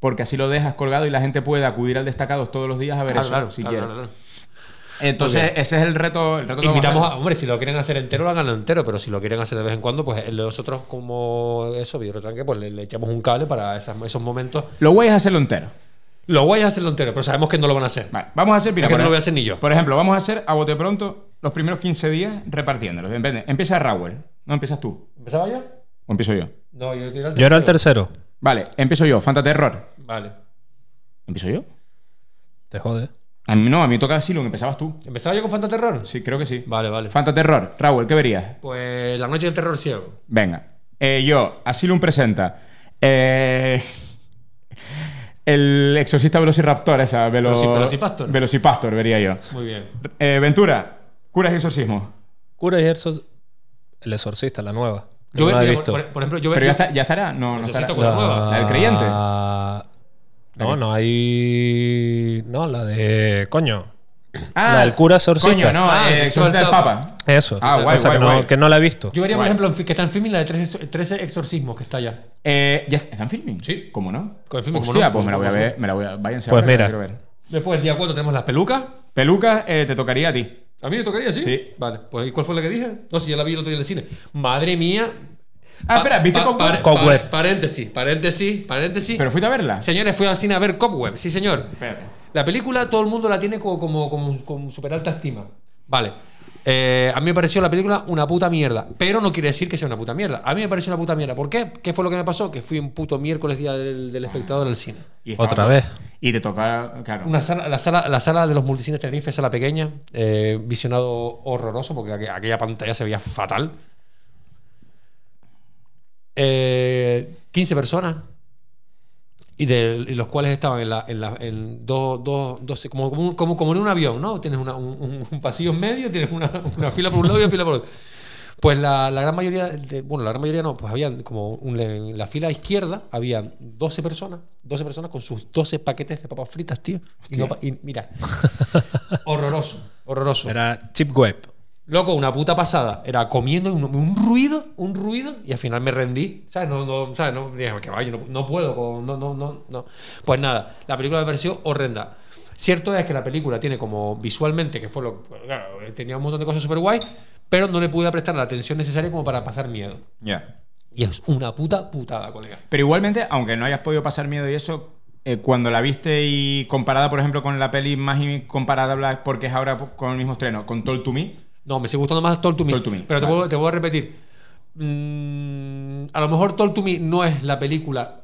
Porque así lo dejas colgado y la gente puede acudir al destacado todos los días a ver Claro, eso, claro, si claro, quiere. claro, claro. Entonces, ese es el reto. El reto Invitamos a, hombre, si lo quieren hacer entero, háganlo entero, pero si lo quieren hacer de vez en cuando, pues nosotros como eso, Videotranque, pues le, le echamos un cable para esas- esos momentos. Lo guay es hacerlo entero. Lo guay es hacerlo entero, pero sabemos que no lo van a hacer. Vale, vamos a hacer, mira, por no lo voy a hacer ni yo. Por ejemplo, vamos a hacer a bote pronto los primeros 15 días repartiéndolos. Depende. Empieza Raúl. No empiezas tú. ¿Empezaba yo? ¿O empiezo yo? No, yo era el Yo era el tercero. Vale, empiezo yo. Fantaterror. Vale. ¿Empiezo yo? Te jode. A mí no, a mí toca Asylum. Empezabas tú. ¿Empezaba yo con Fantaterror? Sí, creo que sí. Vale, vale. Fantaterror. Raúl, ¿qué verías? Pues La Noche del Terror Ciego. Venga. Eh, yo, Asylum presenta. Eh, el exorcista Velociraptor, esa. Velo, Veloci- Velocipastor. Velocipastor, vería yo. Muy bien. Eh, Ventura, curas y exorcismo. Cura y Exor- El exorcista, la nueva. que Yo no la he visto. por, por ejemplo, yo Pero yo- ya, está- ya estará. No, no estará. con la nueva. ¿La del creyente? No, no hay. No, la de. Coño. Ah, la del cura exorcista. Coño, no, Ah, eh, exorcista del Papa. Eso. Ah, guay, O sea, guay, que, no, guay. que no la he visto. Yo vería, por ejemplo, que está en filming la de 13, 13 exorcismos que está ya. Eh, ¿Ya está en filming? Sí. ¿Cómo no? Con el filming, ¿cómo Hostia, no? pues me la voy a ver. Me la voy a. Váyanse Pues que la mira. ver. Después, el día 4 tenemos las pelucas. Peluca, eh, te tocaría a ti. ¿A mí me tocaría, sí? Sí. Vale, pues ¿y cuál fue la que dije? No, si ya la vi el otro día en el cine. Madre mía. Ah, espera, ¿viste Cobweb? Cobweb. Paréntesis, paréntesis, paréntesis. ¿Pero fuiste a verla? Señores, fui al cine a ver Cobweb, sí, señor. Espérate. La película todo el mundo la tiene como, como, como, con super alta estima. Vale. Eh, a mí me pareció la película una puta mierda, pero no quiere decir que sea una puta mierda. A mí me pareció una puta mierda. ¿Por qué? ¿Qué fue lo que me pasó? Que fui un puto miércoles día del, del espectador al cine. Y Otra vez. Y te toca, claro. Una sala, la, sala, la sala de los multicines Tenerife, sala pequeña, eh, visionado horroroso, porque aqu- aquella pantalla se veía fatal. Eh, 15 personas, y de y los cuales estaban en, la, en, la- en dos, dos, dos- como, como, como, como en un avión, ¿no? Tienes una- un, un- pasillo en medio, tienes una, una fila por un lado y una fila por otro. Pues la, la gran mayoría, de- bueno, la gran mayoría no, pues habían como un- en la fila izquierda habían 12 personas, 12 personas con sus 12 paquetes de papas fritas, tío. Y, no pa- y mira, horroroso, horroroso. Era chip web. Loco, una puta pasada. Era comiendo un, un ruido, un ruido, y al final me rendí. ¿Sabes? No, no, ¿sabes? No, dije, que vaya, no, no puedo, con- no, no, no, no. Pues nada, la película me pareció horrenda. Cierto es que la película tiene como visualmente, que fue lo. claro, tenía un montón de cosas súper guay, pero no le pude prestar la atención necesaria como para pasar miedo. Ya. Y es una puta putada, colega. Pero igualmente, aunque no hayas podido pasar miedo y eso, eh, cuando la viste y comparada, por ejemplo, con la peli más comparable, porque es ahora con el mismo estreno, con Told to Me, No, me sigue gustando más Talk to Me. Talk to Me, Pero te, voy, te voy a repetir. Mm, a lo mejor Talk to Me no es la película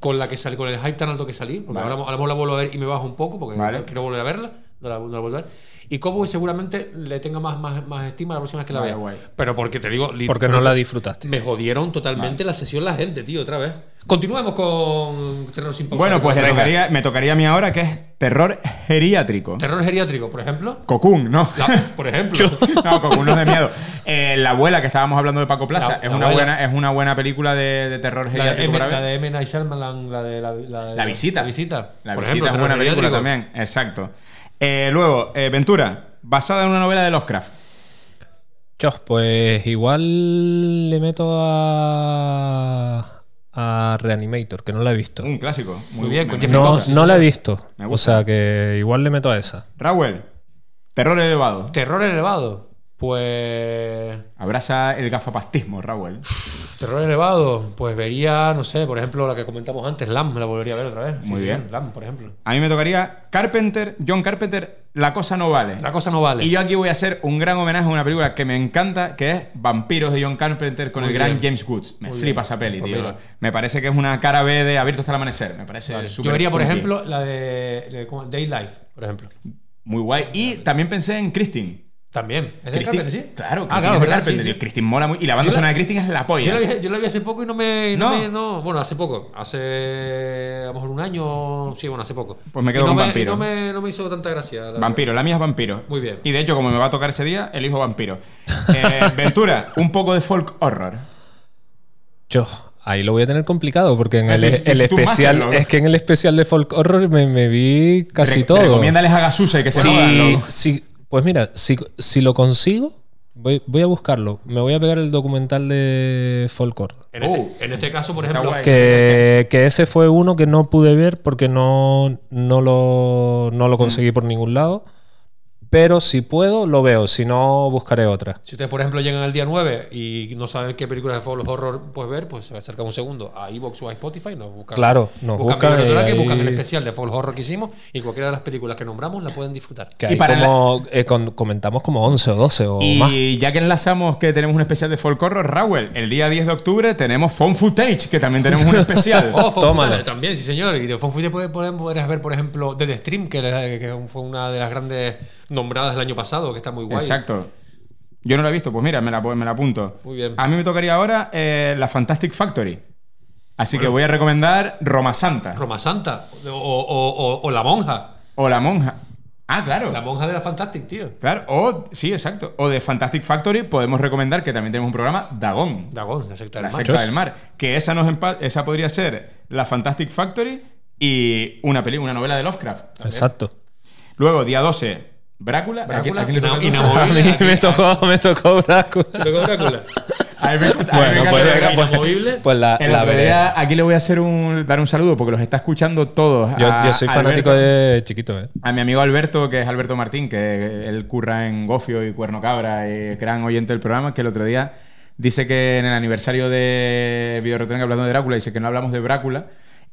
con la que salí, con el hype tan alto que salí. Porque Vale. ahora a lo mejor la vuelvo a ver y me bajo un poco porque Vale. quiero volver a verla. No la, no la vuelvo a ver. Y Cowboy seguramente le tenga más, más, más estima la próxima vez que la vea. guay. Pero porque te digo. Porque no la disfrutaste. Me jodieron totalmente la sesión la gente, tío, otra vez. Continuemos con Terror sin pausa. Bueno, pues le tocaría- me tocaría a mí ahora, que es terror geriátrico. Terror geriátrico, por ejemplo. Cocoon, ¿no? La- por ejemplo. no, Cocoon no es de miedo. Eh, la abuela, que estábamos hablando de Paco Plaza, La- es, la una abuela. buena, es una buena película de, de terror La de, geriátrico M, la de M. Night Shyamalan, la de la, la, de La visita. La visita. La Por visita ejemplo, es buena terror película geriátrico. también, exacto. Eh, luego, eh, Ventura, basada en una novela de Lovecraft. Chos, pues igual le meto a. a Reanimator, que no la he visto. Un clásico. Muy bien, me- con No, no la he visto. Me O sea que igual le meto a esa. Raúl, terror elevado. Terror elevado. Pues. Abraza el gafapastismo, Raúl. Terror elevado. Pues vería, no sé, por ejemplo, la que comentamos antes, Lam, me la volvería a ver otra vez. Muy sí, bien. Lam, por ejemplo. A mí me tocaría Carpenter, John Carpenter, La cosa no vale. La cosa no vale. Y yo aquí voy a hacer un gran homenaje a una película que me encanta, que es Vampiros de John Carpenter con Muy el gran. James Woods. Me Muy flipa bien. esa peli, Pues tío. Me parece que es una cara B de Abierto hasta el amanecer. Me parece Vale. Yo vería, por funky. ejemplo, la de, de ¿cómo? Day Life, por ejemplo. Muy guay. Y también pensé en Christine. También. ¿Es de Christine, Carpenter, sí? Claro, ah, claro, es de verdad, Carpenter. sí, Y sí. Christine mola muy. Y la banda sonora de Christine es la polla. Yo la, vi, yo la vi hace poco y no me. No. No. me- no. Bueno, hace poco. Hace. A lo mejor un año. Sí, bueno, hace poco. Pues me Y quedo no con me, Vampiro. y no me, no me hizo tanta gracia. la Vampiro, la mía es vampiro. Muy bien. Y de hecho, como me va a tocar ese día, elijo vampiro. Eh, Ventura, un poco de folk horror. Yo, ahí lo voy a tener complicado porque en el, el especial, máster, ¿no? es que en el especial de folk horror me, me vi casi Re- todo. Recomiéndales a Gasusa y que se jodan, Si, loco. Pues mira, si, si lo consigo, voy, voy a buscarlo. Me voy a pegar el documental de folk horror. En este, Oh, en este caso, por ejemplo. Que, que ese fue uno que no pude ver porque no, no, lo, no lo conseguí Mm. por ningún lado. Pero si puedo, lo veo. Si no, buscaré otra. Si ustedes, por ejemplo, llegan al día 9 y no saben qué películas de folk horror pues ver, pues se acercan un segundo a Evox o a Spotify. Nos buscan, Claro, nos buscan, buscan y ahí- buscan el especial de folk horror que hicimos y cualquiera de las películas que nombramos la pueden disfrutar. Que Y para como, eh, con- comentamos como 11 o 12 o más. Y ya que enlazamos que tenemos un especial de folk horror, Raúl, el día 10 de octubre tenemos Phone Footage, que también tenemos un especial. Oh, Fun Tómalo. Footage también, sí señor. Y de Fun Footage puedes, puedes- podrás ver, por ejemplo, The Stream, que, que fue una de las grandes nombradas del año pasado, que está muy guay. Exacto. Yo no lo he visto, pues mira, me la, me la apunto. Muy bien. A mí me tocaría ahora eh, la Fantastic Factory. Así que voy a recomendar Roma Santa. Roma Santa. O, o- o- o La Monja. O La Monja. Ah, claro. La Monja de la Fantastic, tío. Claro, o sí, exacto. O de Fantastic Factory podemos recomendar que también tenemos un programa, Dagón. Dagón, la secta del La mar. secta del mar. Que esa, nos esa podría ser la Fantastic Factory y una película, una novela de Lovecraft. Exacto. Luego, día 12, Brácula. ¿A quién- Brácula, a quién le? Inamovible. A mí me tocó, me tocó Drácula. ¿Te tocó Drácula? A mí me encanta- a mí me Bueno, pues, Brácula. venga, pues, Inamovible. pues la, En la la veré. pelea, aquí le voy a hacer un, dar un saludo porque los está escuchando todos. Yo, A yo soy fanático Alberto- de chiquito, ¿eh? A mi amigo Alberto, que es Alberto Martín, que él curra en Gofio y Cuerno Cabra, y gran oyente del programa, que el otro día dice que en el aniversario de Videorotonga hablando de Drácula, dice que no hablamos de Brácula,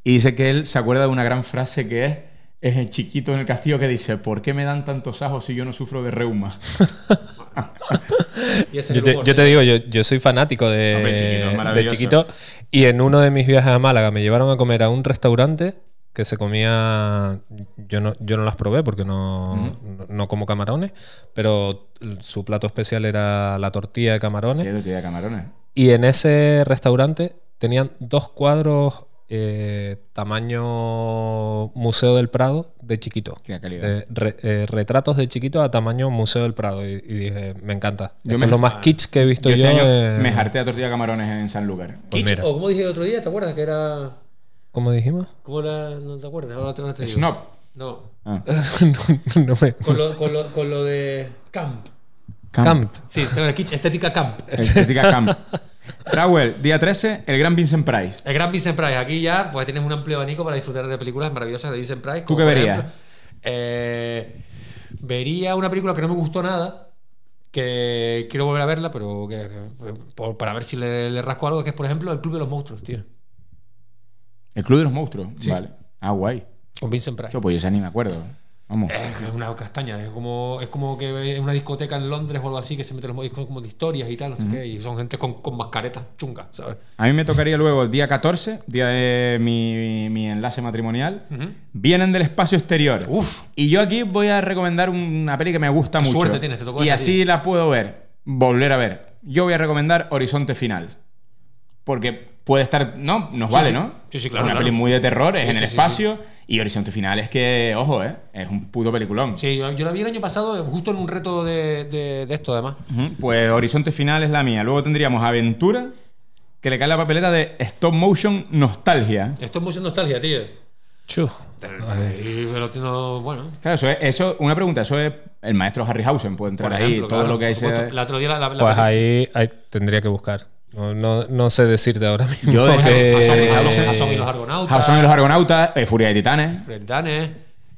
y dice que él se acuerda de una gran frase que es, es el chiquito en el castillo que dice, ¿por qué me dan tantos ajos si yo no sufro de reuma? Y ese es Yo te, humor, yo sí. te digo, yo, yo soy fanático de, Hombre, Chiquito de chiquito. Y en uno de mis viajes a Málaga me llevaron a comer a un restaurante que se comía. Yo no, yo no las probé porque no, no, no como camarones, pero su plato especial era la tortilla de camarones. Sí, tortilla de camarones. Y en ese restaurante tenían dos cuadros eh, tamaño Museo del Prado de chiquito. Qué calidad. De re- eh, retratos de chiquito a tamaño Museo del Prado. Y, y dije, me encanta. Yo Esto me- es lo más kitsch que he visto Yo yo. este año eh, me harté a tortilla de camarones en Sanlúcar. pues Kitsch, o como dije el otro día, ¿te acuerdas? Que era. ¿Cómo dijimos? ¿Cómo era? ¿No te acuerdas? Ahora te. Snob. No. Ah. no, no me- Con lo, con, lo, con lo de Camp. Camp. Sí, tengo el kitsch, estética Camp. Estética Camp. Raúl, día 13, el gran Vincent Price. El gran Vincent Price. Aquí ya pues tienes un amplio abanico para disfrutar de películas maravillosas de Vincent Price. ¿Tú qué verías? ejemplo, eh, vería una película que no me gustó nada, que quiero volver a verla, pero que, que- por- para ver si le, le rasco algo, que es por ejemplo El Club de los Monstruos, tío. El Club de los Monstruos. Sí. Vale. Ah, guay. Con Vincent Price. Yo, pues esa ni me acuerdo. Vamos. Es una castaña, es como, es como que en una discoteca en Londres o algo así que se meten los modiscos como de historias y tal, no sé qué, y son gente con, con mascaretas chungas, ¿sabes? A mí me tocaría luego el día 14, día de mi, mi enlace matrimonial. Vienen del espacio exterior. Uf. Y yo aquí voy a recomendar una peli que me gusta Qué mucho. suerte tienes, te tocó y esa, así tío. la puedo ver, volver a ver. Yo voy a recomendar Horizonte Final. Porque puede estar. No, nos Sí, vale, sí. ¿no? Sí, sí, claro, Una claro. peli muy de terror, es Sí, en sí, el sí, espacio. Y Horizonte Final es que, ojo, ¿eh? Es un puto peliculón. Sí, yo, yo la vi el año pasado justo en un reto de, de, de esto, además. Pues Horizonte Final es la mía. Luego tendríamos Aventura, que le cae la papeleta de Stop Motion Nostalgia. Es mucha nostalgia, tío. Chu. Pero no, bueno. Claro, eso es, eso, una pregunta, eso es el maestro Harryhausen, puede entrar ahí, todo claro, lo que hay por supuesto. se- La otro día la, la, la Pues ahí tendría que buscar. No, no, no sé decirte ahora mismo. Yo de que- Jason, Eh, Jason y los Argonautas. Jason y los Argonautas, eh, Furia de Titanes. Fred Dane.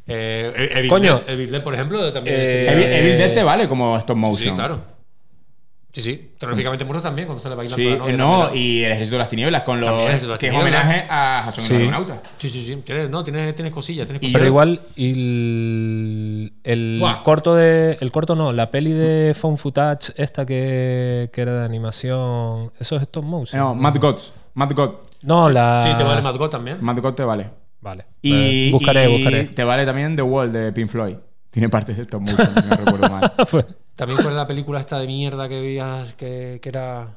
Eh, Evil Coño. Dead, Evil Dead, por ejemplo, también. Eh, Evil, Evil Dead te vale como stop Sí, motion. sí, claro. Sí, sí. Terroríficamente muerto también, cuando sale bailando Sí, la novia eh, no, también. y el Ejército de las Tinieblas, con los, las que es homenaje a Jason Sí. Sí, sí, sí. Tienes, no, tienes, tienes cosillas, tienes Y cosillas. Pero yo- igual, el, el corto de. El corto no, la peli de Found Footage, esta que, que era de animación. Eso es stop motion. No, Mad Gods. Mad God. No, la. Sí, te vale Mad God también. Mad God te vale. Vale. Y, Eh, buscaré, y buscaré. te vale también The Wall de Pink Floyd. Tiene partes de stop motion, si no recuerdo mal. También es la película esta de mierda que veías que, que era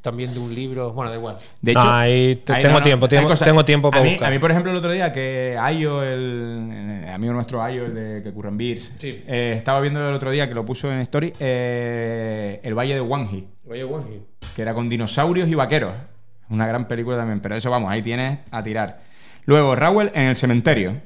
también de un libro. Bueno, da igual. De No, hecho, ahí te- ahí tengo tiempo, tengo- cosas- tengo tiempo para a mí, buscar. A mí, por ejemplo, el otro día que Ayo, el, el amigo nuestro Ayo, el de que curran beers, Sí. eh, estaba viendo el otro día que lo puso en Story, eh, El Valle de Wangi, Oye, Wangi. que era con dinosaurios y vaqueros. Una gran película también, pero eso vamos, ahí tienes a tirar. Luego, Raúl en el cementerio.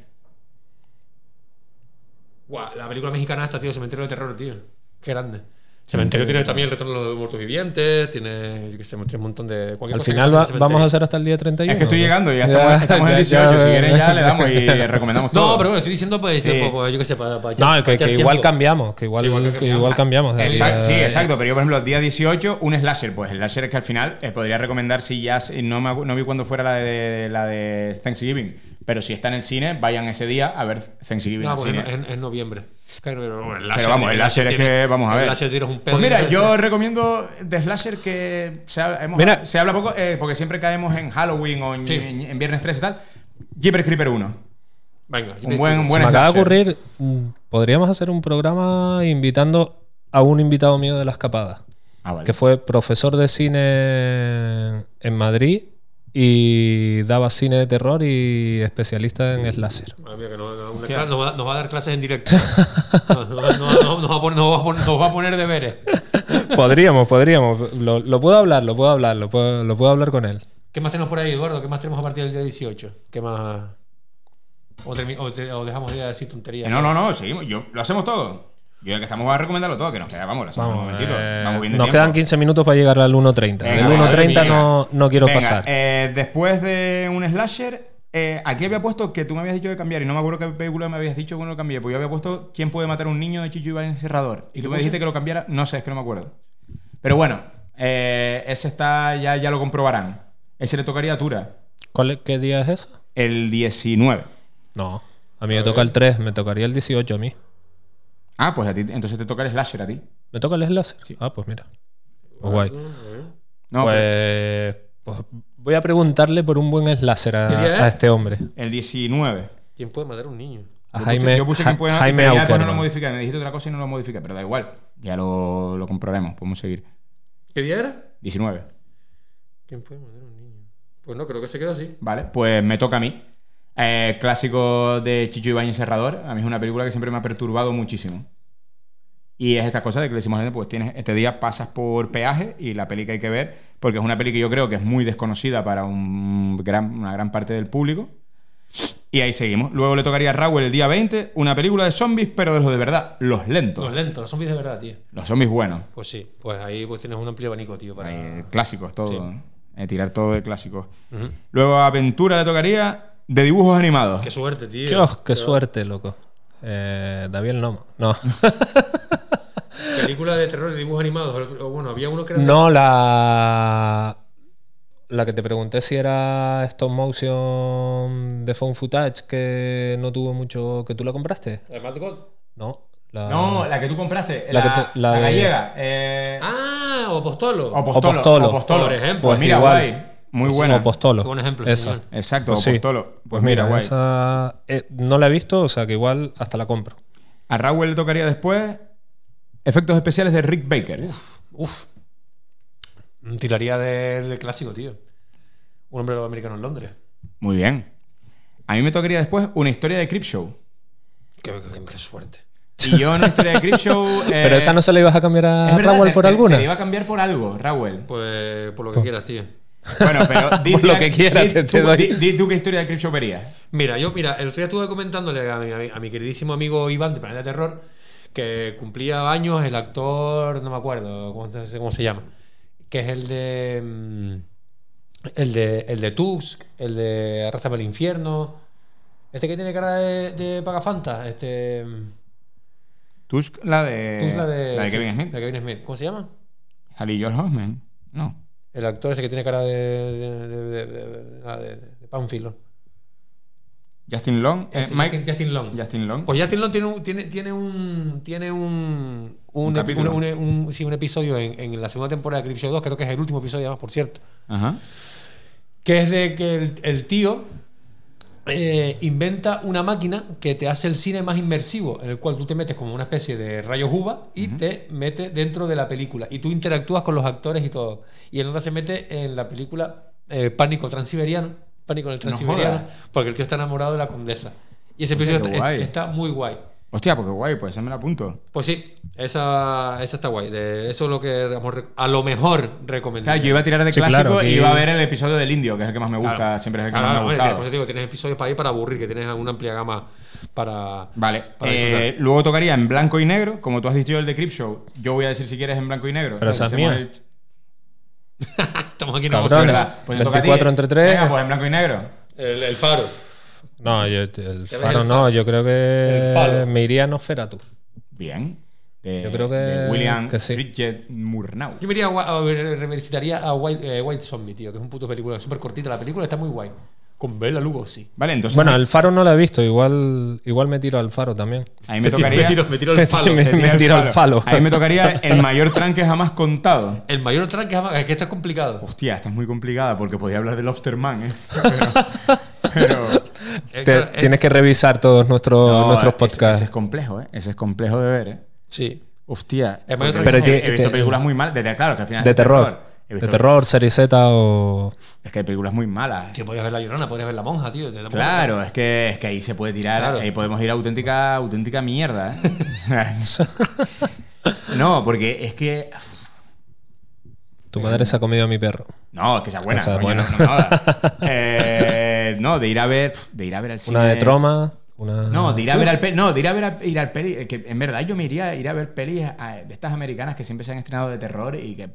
Guau, la película mexicana esta, tío, Cementerio de Terror, tío. Qué grande. Cementerio tiene también el retorno de los muertos vivientes, tiene, yo qué sé, tiene un montón de. cualquier Al final va- vamos a hacer hasta el día 31. Es que estoy llegando y ya estamos, estamos en el 18. si quieren ya le damos y recomendamos todo. No, pero bueno, estoy diciendo, pues, Sí. pues, pues, yo qué sé, para, para No, que, que igual cambiamos, que igual, Sí, igual que que cambiamos. igual cambiamos. de Exacto, sí, exacto. Pero yo, por ejemplo, el día 18, un slasher. Pues el slasher es que al final eh, podría recomendar si ya. No, me, no vi cuando fuera la de, la de Thanksgiving. Pero si está en el cine, vayan ese día a ver Thanksgiving No, pues cine. en, en- en noviembre. Claro, pero, bueno, el Pero vamos, el láser es que, vamos a ver. El láser tienes un pedo Pues mira, yo recomiendo de slasher que se, ha- hemos- Mira. se habla poco, eh, porque siempre caemos en Halloween o en, Sí. en- en Viernes 3 y tal. Jeepers Creeper 1. Venga, Un buen, un Se buen me acaba de ocurrir, mm, podríamos hacer un programa invitando a un invitado mío de la escapada, Ah, vale. que fue profesor de cine en Madrid y daba cine de terror y especialista en slasher. Madre mía, que no- no- nos, va, nos va a dar clases en directo. No, no, no, no, nos, va a poner, nos, va a poner, nos va a poner deberes. podríamos, podríamos. Lo, lo puedo hablar, lo puedo hablar, lo puedo, lo puedo hablar con él. ¿Qué más tenemos por ahí, Eduardo? ¿Qué más tenemos a partir del día 18? ¿Qué más? O, o te- o dejamos ya de decir tonterías. No, no, no, seguimos. Yo, lo hacemos todo. Yo ya que estamos a recomendarlo todo, que nos queda, vamos, en un Vamos, momentito. eh, Vamos bien de nos tiempo. quedan 15 minutos para llegar al 1.30. Venga, Del venga, 1.30 venga. no, no quiero Venga, pasar. eh, después de un slasher, eh, aquí había puesto que tú me habías dicho de cambiar y no me acuerdo qué película me habías dicho que lo cambié. Pues yo había puesto ¿Quién puede matar a un niño de Chicho Iván Serrador? Y tú me dijiste que lo cambiara. No sé, es que no me acuerdo. Pero bueno, eh, ese está, ya, ya lo comprobarán. Ese le tocaría a Tura. ¿Cuál es- ¿Qué día es eso? El 19. No, a mí me toca el 3, me tocaría el 18 a mí. Ah, pues a ti, entonces te toca el slasher a ti. ¿Me toca el láser? Ah, pues mira. Pues guay. No, pues, pues voy a preguntarle por un buen slasher a, a este hombre. El 19. ¿Quién puede matar a un niño? A Yo Jaime, puse, yo puse Ja- que puede- Jaime pero ya después no lo modifiqué. Me dijiste otra cosa y no lo modifiqué, pero da igual. Ya lo, lo comprobaremos. Podemos seguir. ¿Qué día era? 19. ¿Quién puede matar a un niño? Pues no, creo que se queda así. Vale, pues me toca a mí. Eh, clásico de Chicho Ibañez Serrador. A mí es una película que siempre me ha perturbado muchísimo. Y es esta cosa de que le decimos a la gente, pues tienes, este día pasas por peaje y la peli que hay que ver, porque es una peli que yo creo que es muy desconocida para un gran- una gran parte del público. Y ahí seguimos. Luego le tocaría a Raúl el día 20, una película de zombies, pero de los de verdad, los lentos. Los lentos, los zombies de verdad, tío. Los zombies buenos. Pues sí, pues ahí pues tienes un amplio abanico, tío. Para... Ahí, clásicos, todo. Sí. Eh, tirar todo de clásicos. Luego a Aventura le tocaría de dibujos animados. Qué suerte, tío. Dios, qué Pero- suerte, loco. Eh, David el Nomo. No. Película de terror de dibujos animados. o bueno, había uno que era. no, la. La que te pregunté si era stop motion de phone footage que no tuvo mucho. que tú la compraste. ¿La de Mad God? No. La, No, la que tú compraste, La la, la la de- gallega. Eh, Ah, o. Opostolo, Opostolo. Opostolo. Por ejemplo. Pues mira, igual. guay. Muy Pues buena. Apostolo. Qué buen ejemplo, Esa. señor. Exacto, Pues sí. Opostolo. Pues, Pues mira, mira, guay. esa eh, no la he visto, o sea que igual hasta la compro. A Raúl le tocaría después efectos especiales de Rick Baker. Uf. Tiraría del del clásico, tío. Un hombre americano en Londres. Muy bien. A mí me tocaría después una historia de Creepshow. Qué, qué- qué suerte. Y yo una historia de Creepshow. eh, Pero esa no se la ibas a cambiar a te- por te- alguna. te la iba a cambiar por algo, Raúl. Pues por lo que quieras, tío. Bueno, pero di, Por lo que quieras, di te- te tú, doy. di- di tú qué historia de verías. Mira, yo, mira, el otro día estuve comentándole a mi, a queridísimo amigo Iván de Planeta Terror que cumplía años el actor, no me acuerdo cómo, se- cómo se llama, que es el de. mm, El de, el de Tusk, el de Arrastrame al infierno. Este que tiene cara de, de Pagafanta, este. Tusk, la de. Tusk, la de. la de sí, Kevin Smith. la de Kevin Smith. ¿Cómo se llama? Haley Joel Osment. No. El actor ese que tiene cara de. de, de, de, de- de- de Pánfilo. Justin Long. eh, Mike. Justin, Justin Long. Justin Long. Pues Justin Long tiene un, tiene, tiene un, tiene un, un, Un capítulo. un- un- un- sí, un episodio en, en la segunda temporada de Creepshow 2, creo que es el último episodio, además, por cierto, Ajá. que es de que el, el tío eh, inventa una máquina que te hace el cine más inmersivo, en el cual tú te metes como una especie de rayos uva y te mete dentro de la película y tú interactúas con los actores y todo. Y el otro se mete en la película eh, Pánico Transiberiano, Pánico en el No Transiberiano, porque el tío está enamorado de la condesa. Y ese episodio está muy guay. Hostia, porque guay, pues esa me la apunto. Pues sí, esa, esa está guay. De, eso es lo que a lo mejor recomendaría. Claro, yo iba a tirar de Sí, clásico claro, y iba a ver el episodio del indio, que es el que más me gusta, Claro. siempre es el que Claro, más me te digo, tienes episodios para ir para aburrir, que tienes una amplia gama para. Vale, para eh, luego tocaría en blanco y negro, como tú has dicho el de Creepshow. Yo voy a decir si quieres en blanco y negro. Pero esa es mía. el- Estamos aquí en la. Pues te toca a ti. 24 entre tres. Venga, pues en blanco y negro. El, el faro. No, yo, el faro el no, faro. yo creo que me iría a Nosferatu. Bien. De, Yo creo que- de William que sí. Fridget Murnau. Yo me iría a, revisitaría a White, eh, White Zombie, tío, que es un puto película súper cortita. La película está muy guay. Con Bela Lugosi. Vale, entonces Bueno, el faro no lo he visto, igual, igual me tiro al faro también. a mí me tiro- tocaría... me tiro, me tiro Me el falo. me- tiro al falo. A mí me tocaría el mayor tranque jamás contado. El mayor tranque jamás- es que está complicado. Hostia, esta es muy complicada porque podía hablar de Lobsterman, ¿eh? Pero... pero- Te- claro, tienes que revisar todos nuestros, No, nuestros podcasts. Ese es complejo, ¿eh? Ese es complejo de ver, ¿eh? Sí. Hostia. He- Pero he, visto te- películas muy malas. De, claro, que al final de es terror. De terror, serie Z o. Es que hay películas muy malas. Que podías ver la llorona, podías ver la monja, tío. Claro, es que, es que ahí se puede tirar, Claro. ahí podemos ir a auténtica, auténtica mierda. ¿eh? no, porque es que. Tu madre se ha comido a mi perro. No, es que sea buena. Esa es coño, buena. No, no jodas. Eh, no, de ir a ver. De ir a ver al cine. Una de troma. Una... No, de ir a ver al peli. No, de ir a ver al, ir al peli. eh, Que en verdad yo me iría a ir a ver pelis a- de estas americanas que siempre se han estrenado de terror y que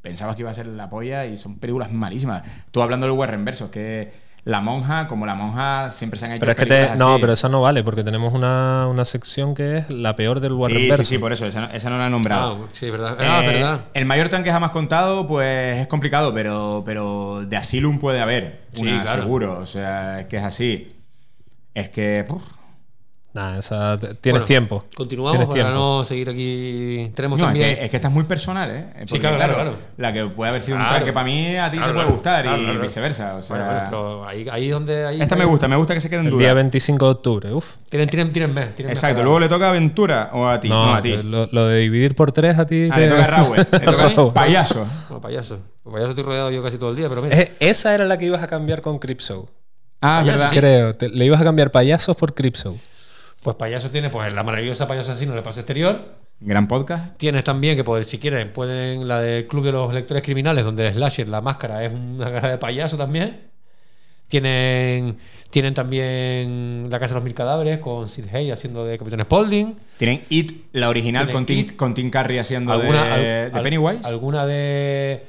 pensabas que iba a ser la polla y son películas malísimas. Tú hablando del Warren Versus, que La Monja, como La Monja, siempre se han hecho Pero es que te. No, así. pero esa no vale, porque tenemos una, una sección que es la peor del Warren Sí, sí, sí, por eso, esa no, esa no la he nombrado. Ah, sí, verdad. Ah, Eh, verdad. El mayor tanque jamás contado, pues es complicado, pero, pero de Asylum puede haber. Sí, claro. seguro. O sea, es que es así. Es que. puf, Nada, esa, t- tienes Bueno, tiempo. Continuamos Tienes para tiempo. no seguir aquí. Tenemos No, es también. que, es que esta es muy personal, ¿eh? Porque, claro, claro, claro. La que puede haber sido un Claro. tanque para mí, a ti Claro, te puede gustar Claro, y claro. viceversa. O sea, Bueno, bueno, pero ahí, ahí donde. Ahí, esta me gusta, me gusta que se quede en El día 25 de octubre, uf. Tienen, tienen, tienen mes. Tienen mes Exacto, luego le toca Aventura o a ti. No, No, a ti. que lo, lo de dividir por tres a ti. Ah, le te- toca a Raúl. Le toca a Raúl. payaso. No, payaso. Pues payaso estoy rodeado yo casi todo el día, pero mira. Esa era la que ibas a cambiar con Cripshow. Ah, verdad. sí. Creo. Le ibas a cambiar payasos por Cripshow. Pues payaso tiene pues la maravillosa payaso asesino del paso exterior. Gran podcast. Tienes también que poder, si quieren, pueden la del Club de los Lectores Criminales, donde Slasher, la máscara, es una cara de payaso también. Tienen, tienen también La Casa de los Mil Cadáveres con Sid Hay haciendo de Capitán Spaulding. Tienen It, la original, con Tim, It. con Tim Curry haciendo Alguna, de, al- de al- Pennywise. Alguna de,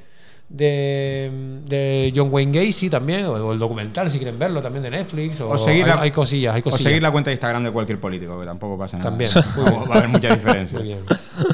de, de John Wayne Gacy también, o, o el documental, si quieren verlo, también de Netflix. O, O seguir hay, la- hay cosillas, hay o cosillas. seguir la cuenta de Instagram de cualquier político, que tampoco pasa nada. También. Va a haber mucha diferencia. Muy bien.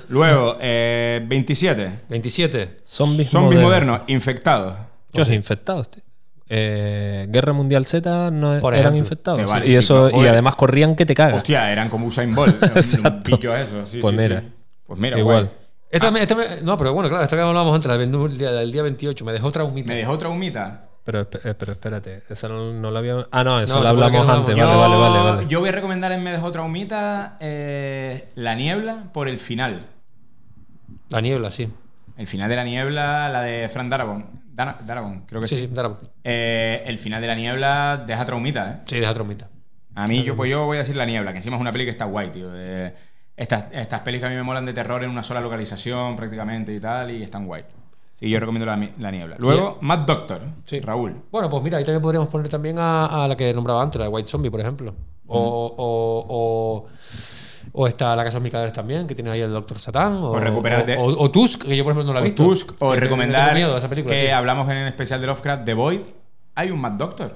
Luego, eh, 27. 27. Zombies, Zombies modernos. modernos, infectados. Chos, infectados, tío. Eh, Guerra Mundial Z no Por eran ejemplo. infectados. Y sí, eso joder. y además corrían que te cagas. Hostia, eran como Usain Bolt. un- un Exacto. bicho eso. Sí, Pues sí, mira. sí. Pues mira, Igual. guay. Esta me- esta me- no, pero bueno, claro, esta que hablábamos antes, la del día, del día 28, me dejó traumita. Me dejó traumita. Pero, eh, pero espérate, esa no, no la había. Ah, no, eso No, la esa la hablamos antes. Yo, Vale, vale, vale, vale. yo voy a recomendar en Me dejó traumita eh, La Niebla por el final. La niebla, sí. El final de La Niebla, la de Frank Darabont. Creo que sí. Sí, sí, Darabont. Eh, el final de La Niebla deja traumita, ¿eh? Sí, deja traumita. A mí, yo, pues yo voy a decir La Niebla, que encima es una peli que está guay, tío. de- estas, estas pelis que a mí me molan de terror en una sola localización prácticamente y tal, y están guay. Sí, yo recomiendo La, la Niebla. Luego, Mad Doctor, Sí. Raúl. Bueno, pues mira, ahí también podríamos poner también a, a la que nombraba antes, la de White Zombie, por ejemplo. O, o, o, o está La Casa de Cadáveres también, que tiene ahí el Doctor Satán. O, O recuperar de- o, Tusk, que yo por ejemplo no la he O visto. Tusk, o recomendar miedo esa película, que hablamos en el especial de Lovecraft, The Void. Hay un Mad Doctor.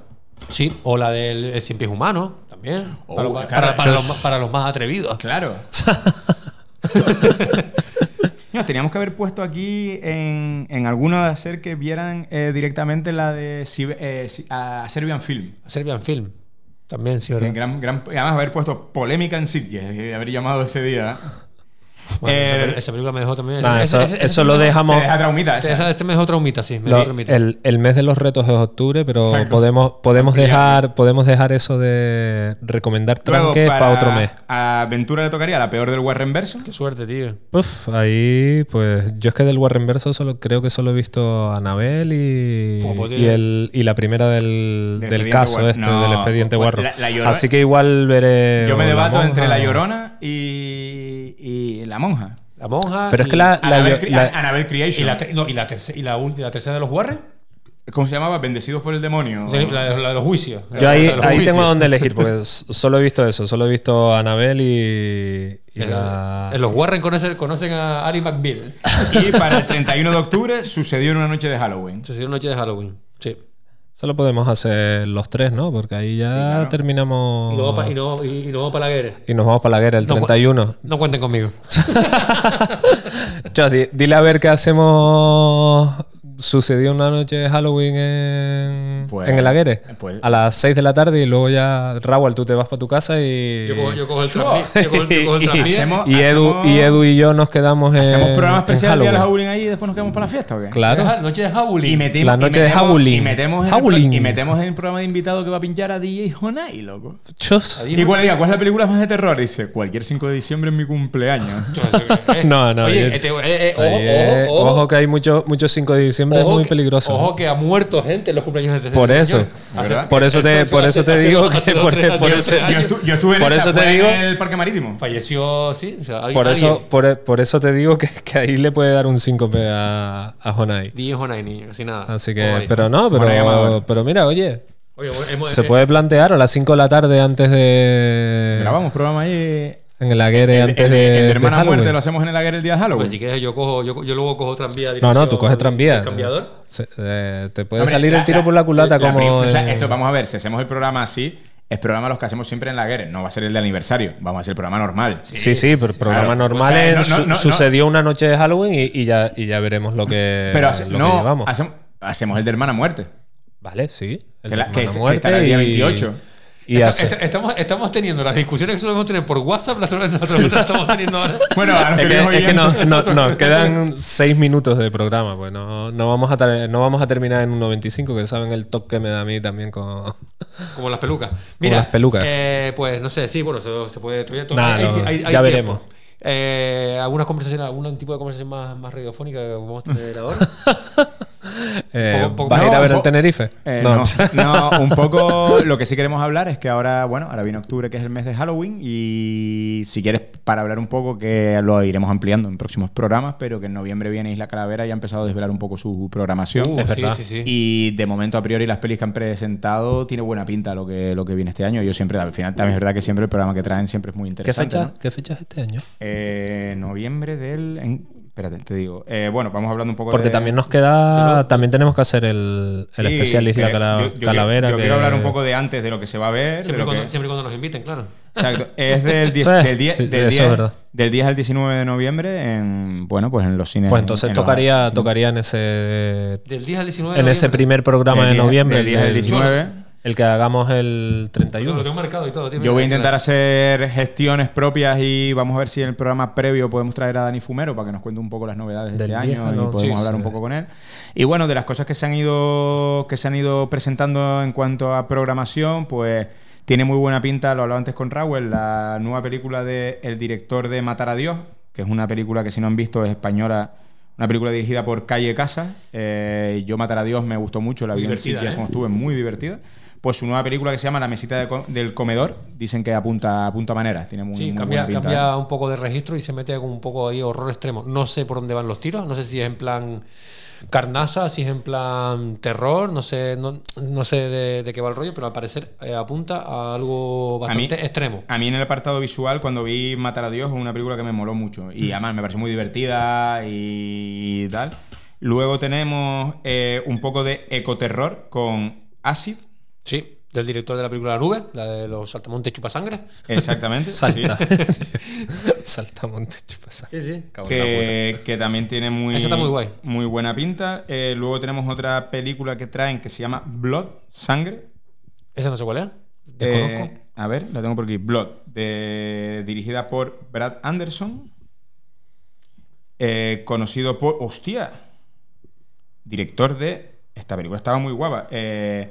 Sí, o la del el Cien Pies Humano, también. Oh, para, los- claro, para- para yo- los, más- para los más atrevidos. Claro. Nos teníamos que haber puesto aquí en, en alguna de hacer que vieran eh, directamente la de eh, a Serbian Film. Serbian Film. También, sí, Que ¿verdad? gran, gran- además haber puesto polémica en Sitges y haber llamado ese día. Bueno, Eh, esa película me dejó también. Nah, ese- eso, ese- ese- eso ese lo dejamos. Te deja traumita este me dejó traumita, sí. Me Lo- dejó traumita. el, el mes de los retos es octubre, pero Exacto. podemos, podemos, dejar, podemos dejar eso de recomendar Luego, tranques para otro mes. A Ventura le tocaría la peor del Warren Verso. Qué suerte, tío. Uf, ahí, pues yo es que del Warren Verso solo, creo que solo he visto a Anabel y, y, el, y la primera del, Del caso este, No, del expediente pues, Warren. Así que igual veré. Yo me debato entre La Llorona y, y La Monja. La monja. Pero es que la, la- Annabelle, Cre- la- Annabelle Y Creation. la, no, y la, terce- y la, ulti- la tercera de los Warren. ¿Cómo se llamaba? Bendecidos por el demonio. La, la de los juicios. yo ahí, La los ahí juicios. tengo donde elegir, porque solo he visto eso, solo he visto a Anabel y, la. los Warren conocen, conocen a Ari McBeal. Y para el 31 de octubre sucedió en una noche de Halloween. Sucedió noche de Halloween. Sí. Solo podemos hacer los tres, ¿no? Porque ahí ya claro. terminamos. Y luego, pa- y no, y, y nos vamos para la guerra. y nos vamos para la guerra el No, 31. No cuenten conmigo. Chos, di- dile a ver qué hacemos. Sucedió una noche de Halloween en, Pues- en el Aguere. pues- a las 6 de la tarde y luego ya, Raúl, tú te vas para tu casa y. Yo cojo, yo cojo el tranvía. Yo cojo, yo cojo el y, Edu, y Edu y yo nos quedamos en. ¿Hacemos programa especial día de Halloween. Halloween ahí y después nos quedamos para la fiesta o qué? Claro. Noche de Halloween. Y metemos, La noche y de metemos- Howling. Y metemos, en el, Howling. pro- y metemos en el programa de invitado que va a pinchar a DJ Honai, loco. Chos. Y cuál, diga, ¿cuál es la película más de terror? Dice, cualquier 5 de diciembre en mi cumpleaños. No, No, Oye, este, eh, eh, ojo, es- que hay muchos mucho 5 de diciembre, es Ojo muy que- peligroso. Ojo que ha muerto gente en los cumpleaños de este Por señor. eso. Por eso te, por eso te digo que por, eso, yo, estuve en Por esa, eso te fue digo- en el Parque Marítimo. Falleció, sí. O sea, alguien- por eso, alguien. por, por eso te digo que, que ahí le puede dar un síncope a, a Honai. DJ Honai, niño, casi nada. Así que, pero no, pero, pero mira, oye, Oye, hemos- se eh, puede plantear a las 5 de la tarde antes de. Grabamos programa ahí. En el Aguere El, antes el- de. el de de Hermana Halloween. Muerte lo hacemos en el Aguer el día de Halloween. Pues si quieres, yo cojo, yo, yo luego cojo tranvía. No, no, tú coges tranvía. del cambiador. Se- eh, te puede Hombre, salir la- el tiro la- por la culata la como. o sea, esto, vamos a ver, si hacemos el programa así, es programa los que hacemos siempre en la guerra. No va a ser el de aniversario, vamos a hacer el programa normal. Sí, sí, pero programa claro. normal O sea, en- no, no, su- no, no. sucedió una noche de Halloween y, y ya, y ya veremos lo que, Pero hace- lo que llevamos. hacemos, hacemos el de Hermana Muerte. Vale, sí. El Que, la- de que estará el día y- 28. Y hace- estamos, estamos teniendo las discusiones que solemos tener por WhatsApp, las nosotros las estamos teniendo ahora. Bueno, a los Es que, queridos es que no- oyentes- no- nos quedan seis minutos de programa, pues no, no, vamos a tar- no vamos a terminar en un 95, que saben el toque que me da a mí también con... Como las pelucas. Mira, las pelucas. eh, pues no sé, sí, bueno, se, se puede. todavía- Nah, hay- no, hay- hay ya tiempo. veremos. Eh, algunas conversaciones, algún tipo de conversación más, más radiofónica que vamos a tener ahora. Eh, Poco- poco- ¿Vas a ir a ver el Tenerife? Eh, no. no, un poco lo que sí queremos hablar es que ahora, bueno, ahora viene octubre, que es el mes de Halloween, y si quieres, para hablar un poco, que lo iremos ampliando en próximos programas, pero que en noviembre viene Isla Calavera y ha empezado a desvelar un poco su programación. Uh, Es sí, verdad. sí, sí. Y de momento, a priori, las pelis que han presentado tiene buena pinta lo que, lo que viene este año. Yo siempre, al final, también es verdad que siempre el programa que traen siempre es muy ¿Qué interesante. fecha, ¿no? ¿Qué fecha es este año? Eh, noviembre del. en- espérate, te digo. Eh, bueno, vamos hablando un poco Porque de- también nos queda... También tenemos que hacer el, el Sí, especial Isla que Cala- yo- yo quiero- Calavera. Yo, que- quiero hablar un poco de antes de lo que se va a ver. Siempre, lo cuando, que- siempre cuando nos inviten, claro. Exacto. Es del 10, Sí, del 10, sí, del eso 10 es verdad. del 10 al 19 de noviembre en, bueno, pues en los cines. Pues entonces en tocaría, tocaría en ese... Del 10 al 19 de En ese primer programa Del de 10 noviembre. del 10 al el- 19. El que hagamos el Lo 31. tengo marcado y todo. tío, Yo voy a intentar hacer gestiones propias y vamos a ver si en el programa previo podemos traer a Dani Fumero para que nos cuente un poco las novedades de Del este 10 año y 11, podemos sí, hablar sí. un poco con él. Y bueno, de las cosas que se han ido que se han ido presentando en cuanto a programación, pues tiene muy buena pinta, lo hablaba antes con Raúl, la nueva película de el director de Matar a Dios, que es una película que si no han visto es española, una película dirigida por Calle Casa. Eh, Yo Matar a Dios me gustó mucho, la Muy vi en sitios ¿eh? como estuve, muy divertida. Pues su nueva película que se llama La mesita de co- del comedor, dicen que apunta, apunta maneras, tiene muy, Sí, muy cambia, pinta, cambia ¿eh? un poco de registro y se mete con un poco ahí horror extremo. No sé por dónde van los tiros, no sé si es en plan carnaza, si es en plan terror, no sé, no, no sé de, de qué va el rollo, pero al parecer eh, apunta a algo A mí- bastante extremo. A mí en el apartado visual, cuando vi Matar a Dios, es una película que me moló mucho. Mm. Y además me pareció muy divertida y tal. Luego tenemos eh, un poco de ecoterror con Acid. Sí, del director de la película La Nube, la de los saltamontes chupasangre. Exactamente. Salta. sí. Saltamonte chupasa. Sí, sí. Que, que también tiene muy, Esa está muy guay. muy buena pinta. Eh, luego tenemos otra película que traen que se llama Blood, Sangre. Esa no sé cuál es. Eh, a ver, la tengo por aquí. Blood, de- dirigida por Brad Anderson. Eh, conocido por. ¡Hostia! Director de. Esta película estaba muy guapa. Eh,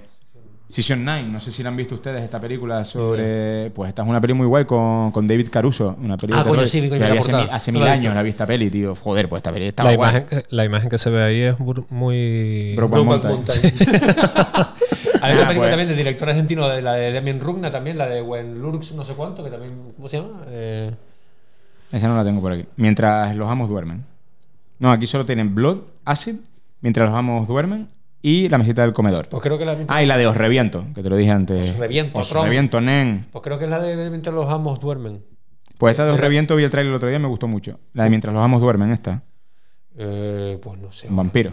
Season 9, no sé si la han visto ustedes esta película sobre. Pues esta es una peli muy guay con, con David Caruso. Una película Ah, de coño, sí, coño, la hace, mil años visto. la vi esta peli, tío. Joder, pues esta peli estaba La guay. imagen, que- la imagen que se ve ahí es muy... Brokeback Mountain. Mountain. Hay otra Ah, película pues. también del director argentino, de la de Damien Rugna también, la de When Lurks no sé cuánto, que también, ¿cómo se llama? Eh, Esa no la tengo por aquí. Mientras los amos duermen. No, aquí solo tienen Blood, Acid, mientras los amos duermen y la mesita del comedor. pues creo que la Ah, y la de Os Reviento, que te lo dije antes. Os reviento, Os. Reviento, nen. Pues creo que es la de Mientras los amos duermen. Pues esta de Os Reviento vi el trailer el otro día y me gustó mucho. La de Mientras los amos duermen, esta. Eh, pues no sé. Un vampiro.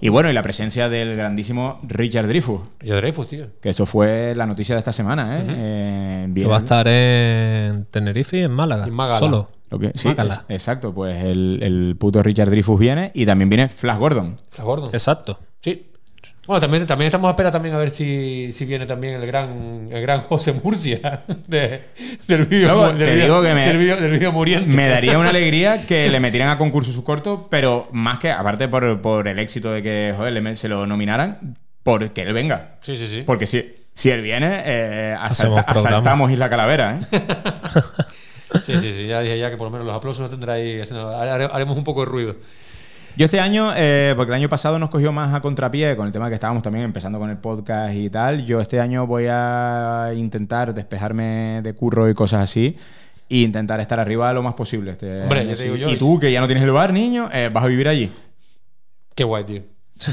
Y bueno, y la presencia del grandísimo Richard Dreyfuss. Richard Dreyfuss, tío. Que eso fue la noticia de esta semana, ¿eh? Eh, Que va a estar en Tenerife y en Málaga. En Málaga. Solo. Lo que- sí, es- exacto. Pues el, el puto Richard Dreyfuss viene y también viene Flash Gordon. Flash Gordon. Exacto. Sí. Bueno, también, también estamos a espera también a ver si, si viene también el gran, el gran José Murcia de- del vídeo vídeo muriente. Me daría una alegría que le metieran a concurso su corto, pero más que, aparte por, por el éxito de que joder, se lo nominaran, porque él venga. Sí, sí, sí. Porque si, si él viene, eh, asalta- asaltamos Isla Calavera. ¿eh? Sí, sí, sí. Ya dije ya que por lo menos los aplausos los tendrá ahí. Haremos un poco de ruido. Yo este año, eh, porque el año pasado nos cogió más a contrapié con el tema que estábamos también empezando con el podcast y tal, yo este año voy a intentar despejarme de curro y cosas así. E intentar estar arriba lo más posible. Este Hombre, año, ya te sí. digo yo. Y tú, que ya no tienes el bar, niño, eh, vas a vivir allí. Qué guay, tío.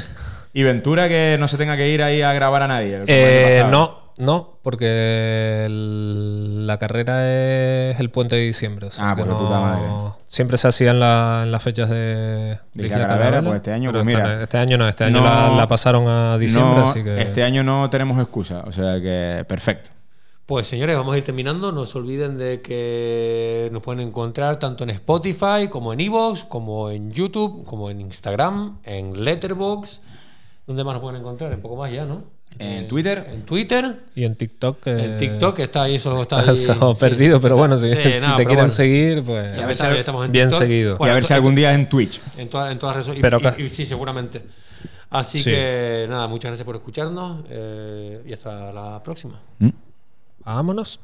Y Ventura que no se tenga que ir ahí a grabar a nadie. Eh, no, no, porque el- la carrera es el puente de diciembre. o sea Ah, pues de no- puta madre. Siempre se hacía en, la- en las fechas de, De Isla Isla Calavera, pues este año, pero pues mira. este año no, este año No- la, la pasaron a diciembre, No, así que. Este año no tenemos excusa, o sea que perfecto. Pues señores, vamos a ir terminando. No se olviden de que nos pueden encontrar tanto en Spotify, como en Evox, como en YouTube, como en Instagram, en Letterboxd. ¿Dónde más nos pueden encontrar? Un poco más ya, ¿no? En Twitter. En Twitter. Y en TikTok. Eh, en TikTok está ahí, eso está, ahí, perdido, pero bueno, si, te quieren seguir, pues. Bien TikTok. seguido. Y a ver si algún día en Twitch. En, toda, en todas las redes sociales. Sí, seguramente. Así que nada, muchas gracias por escucharnos eh, y hasta la próxima. ¿Mm? Vámonos.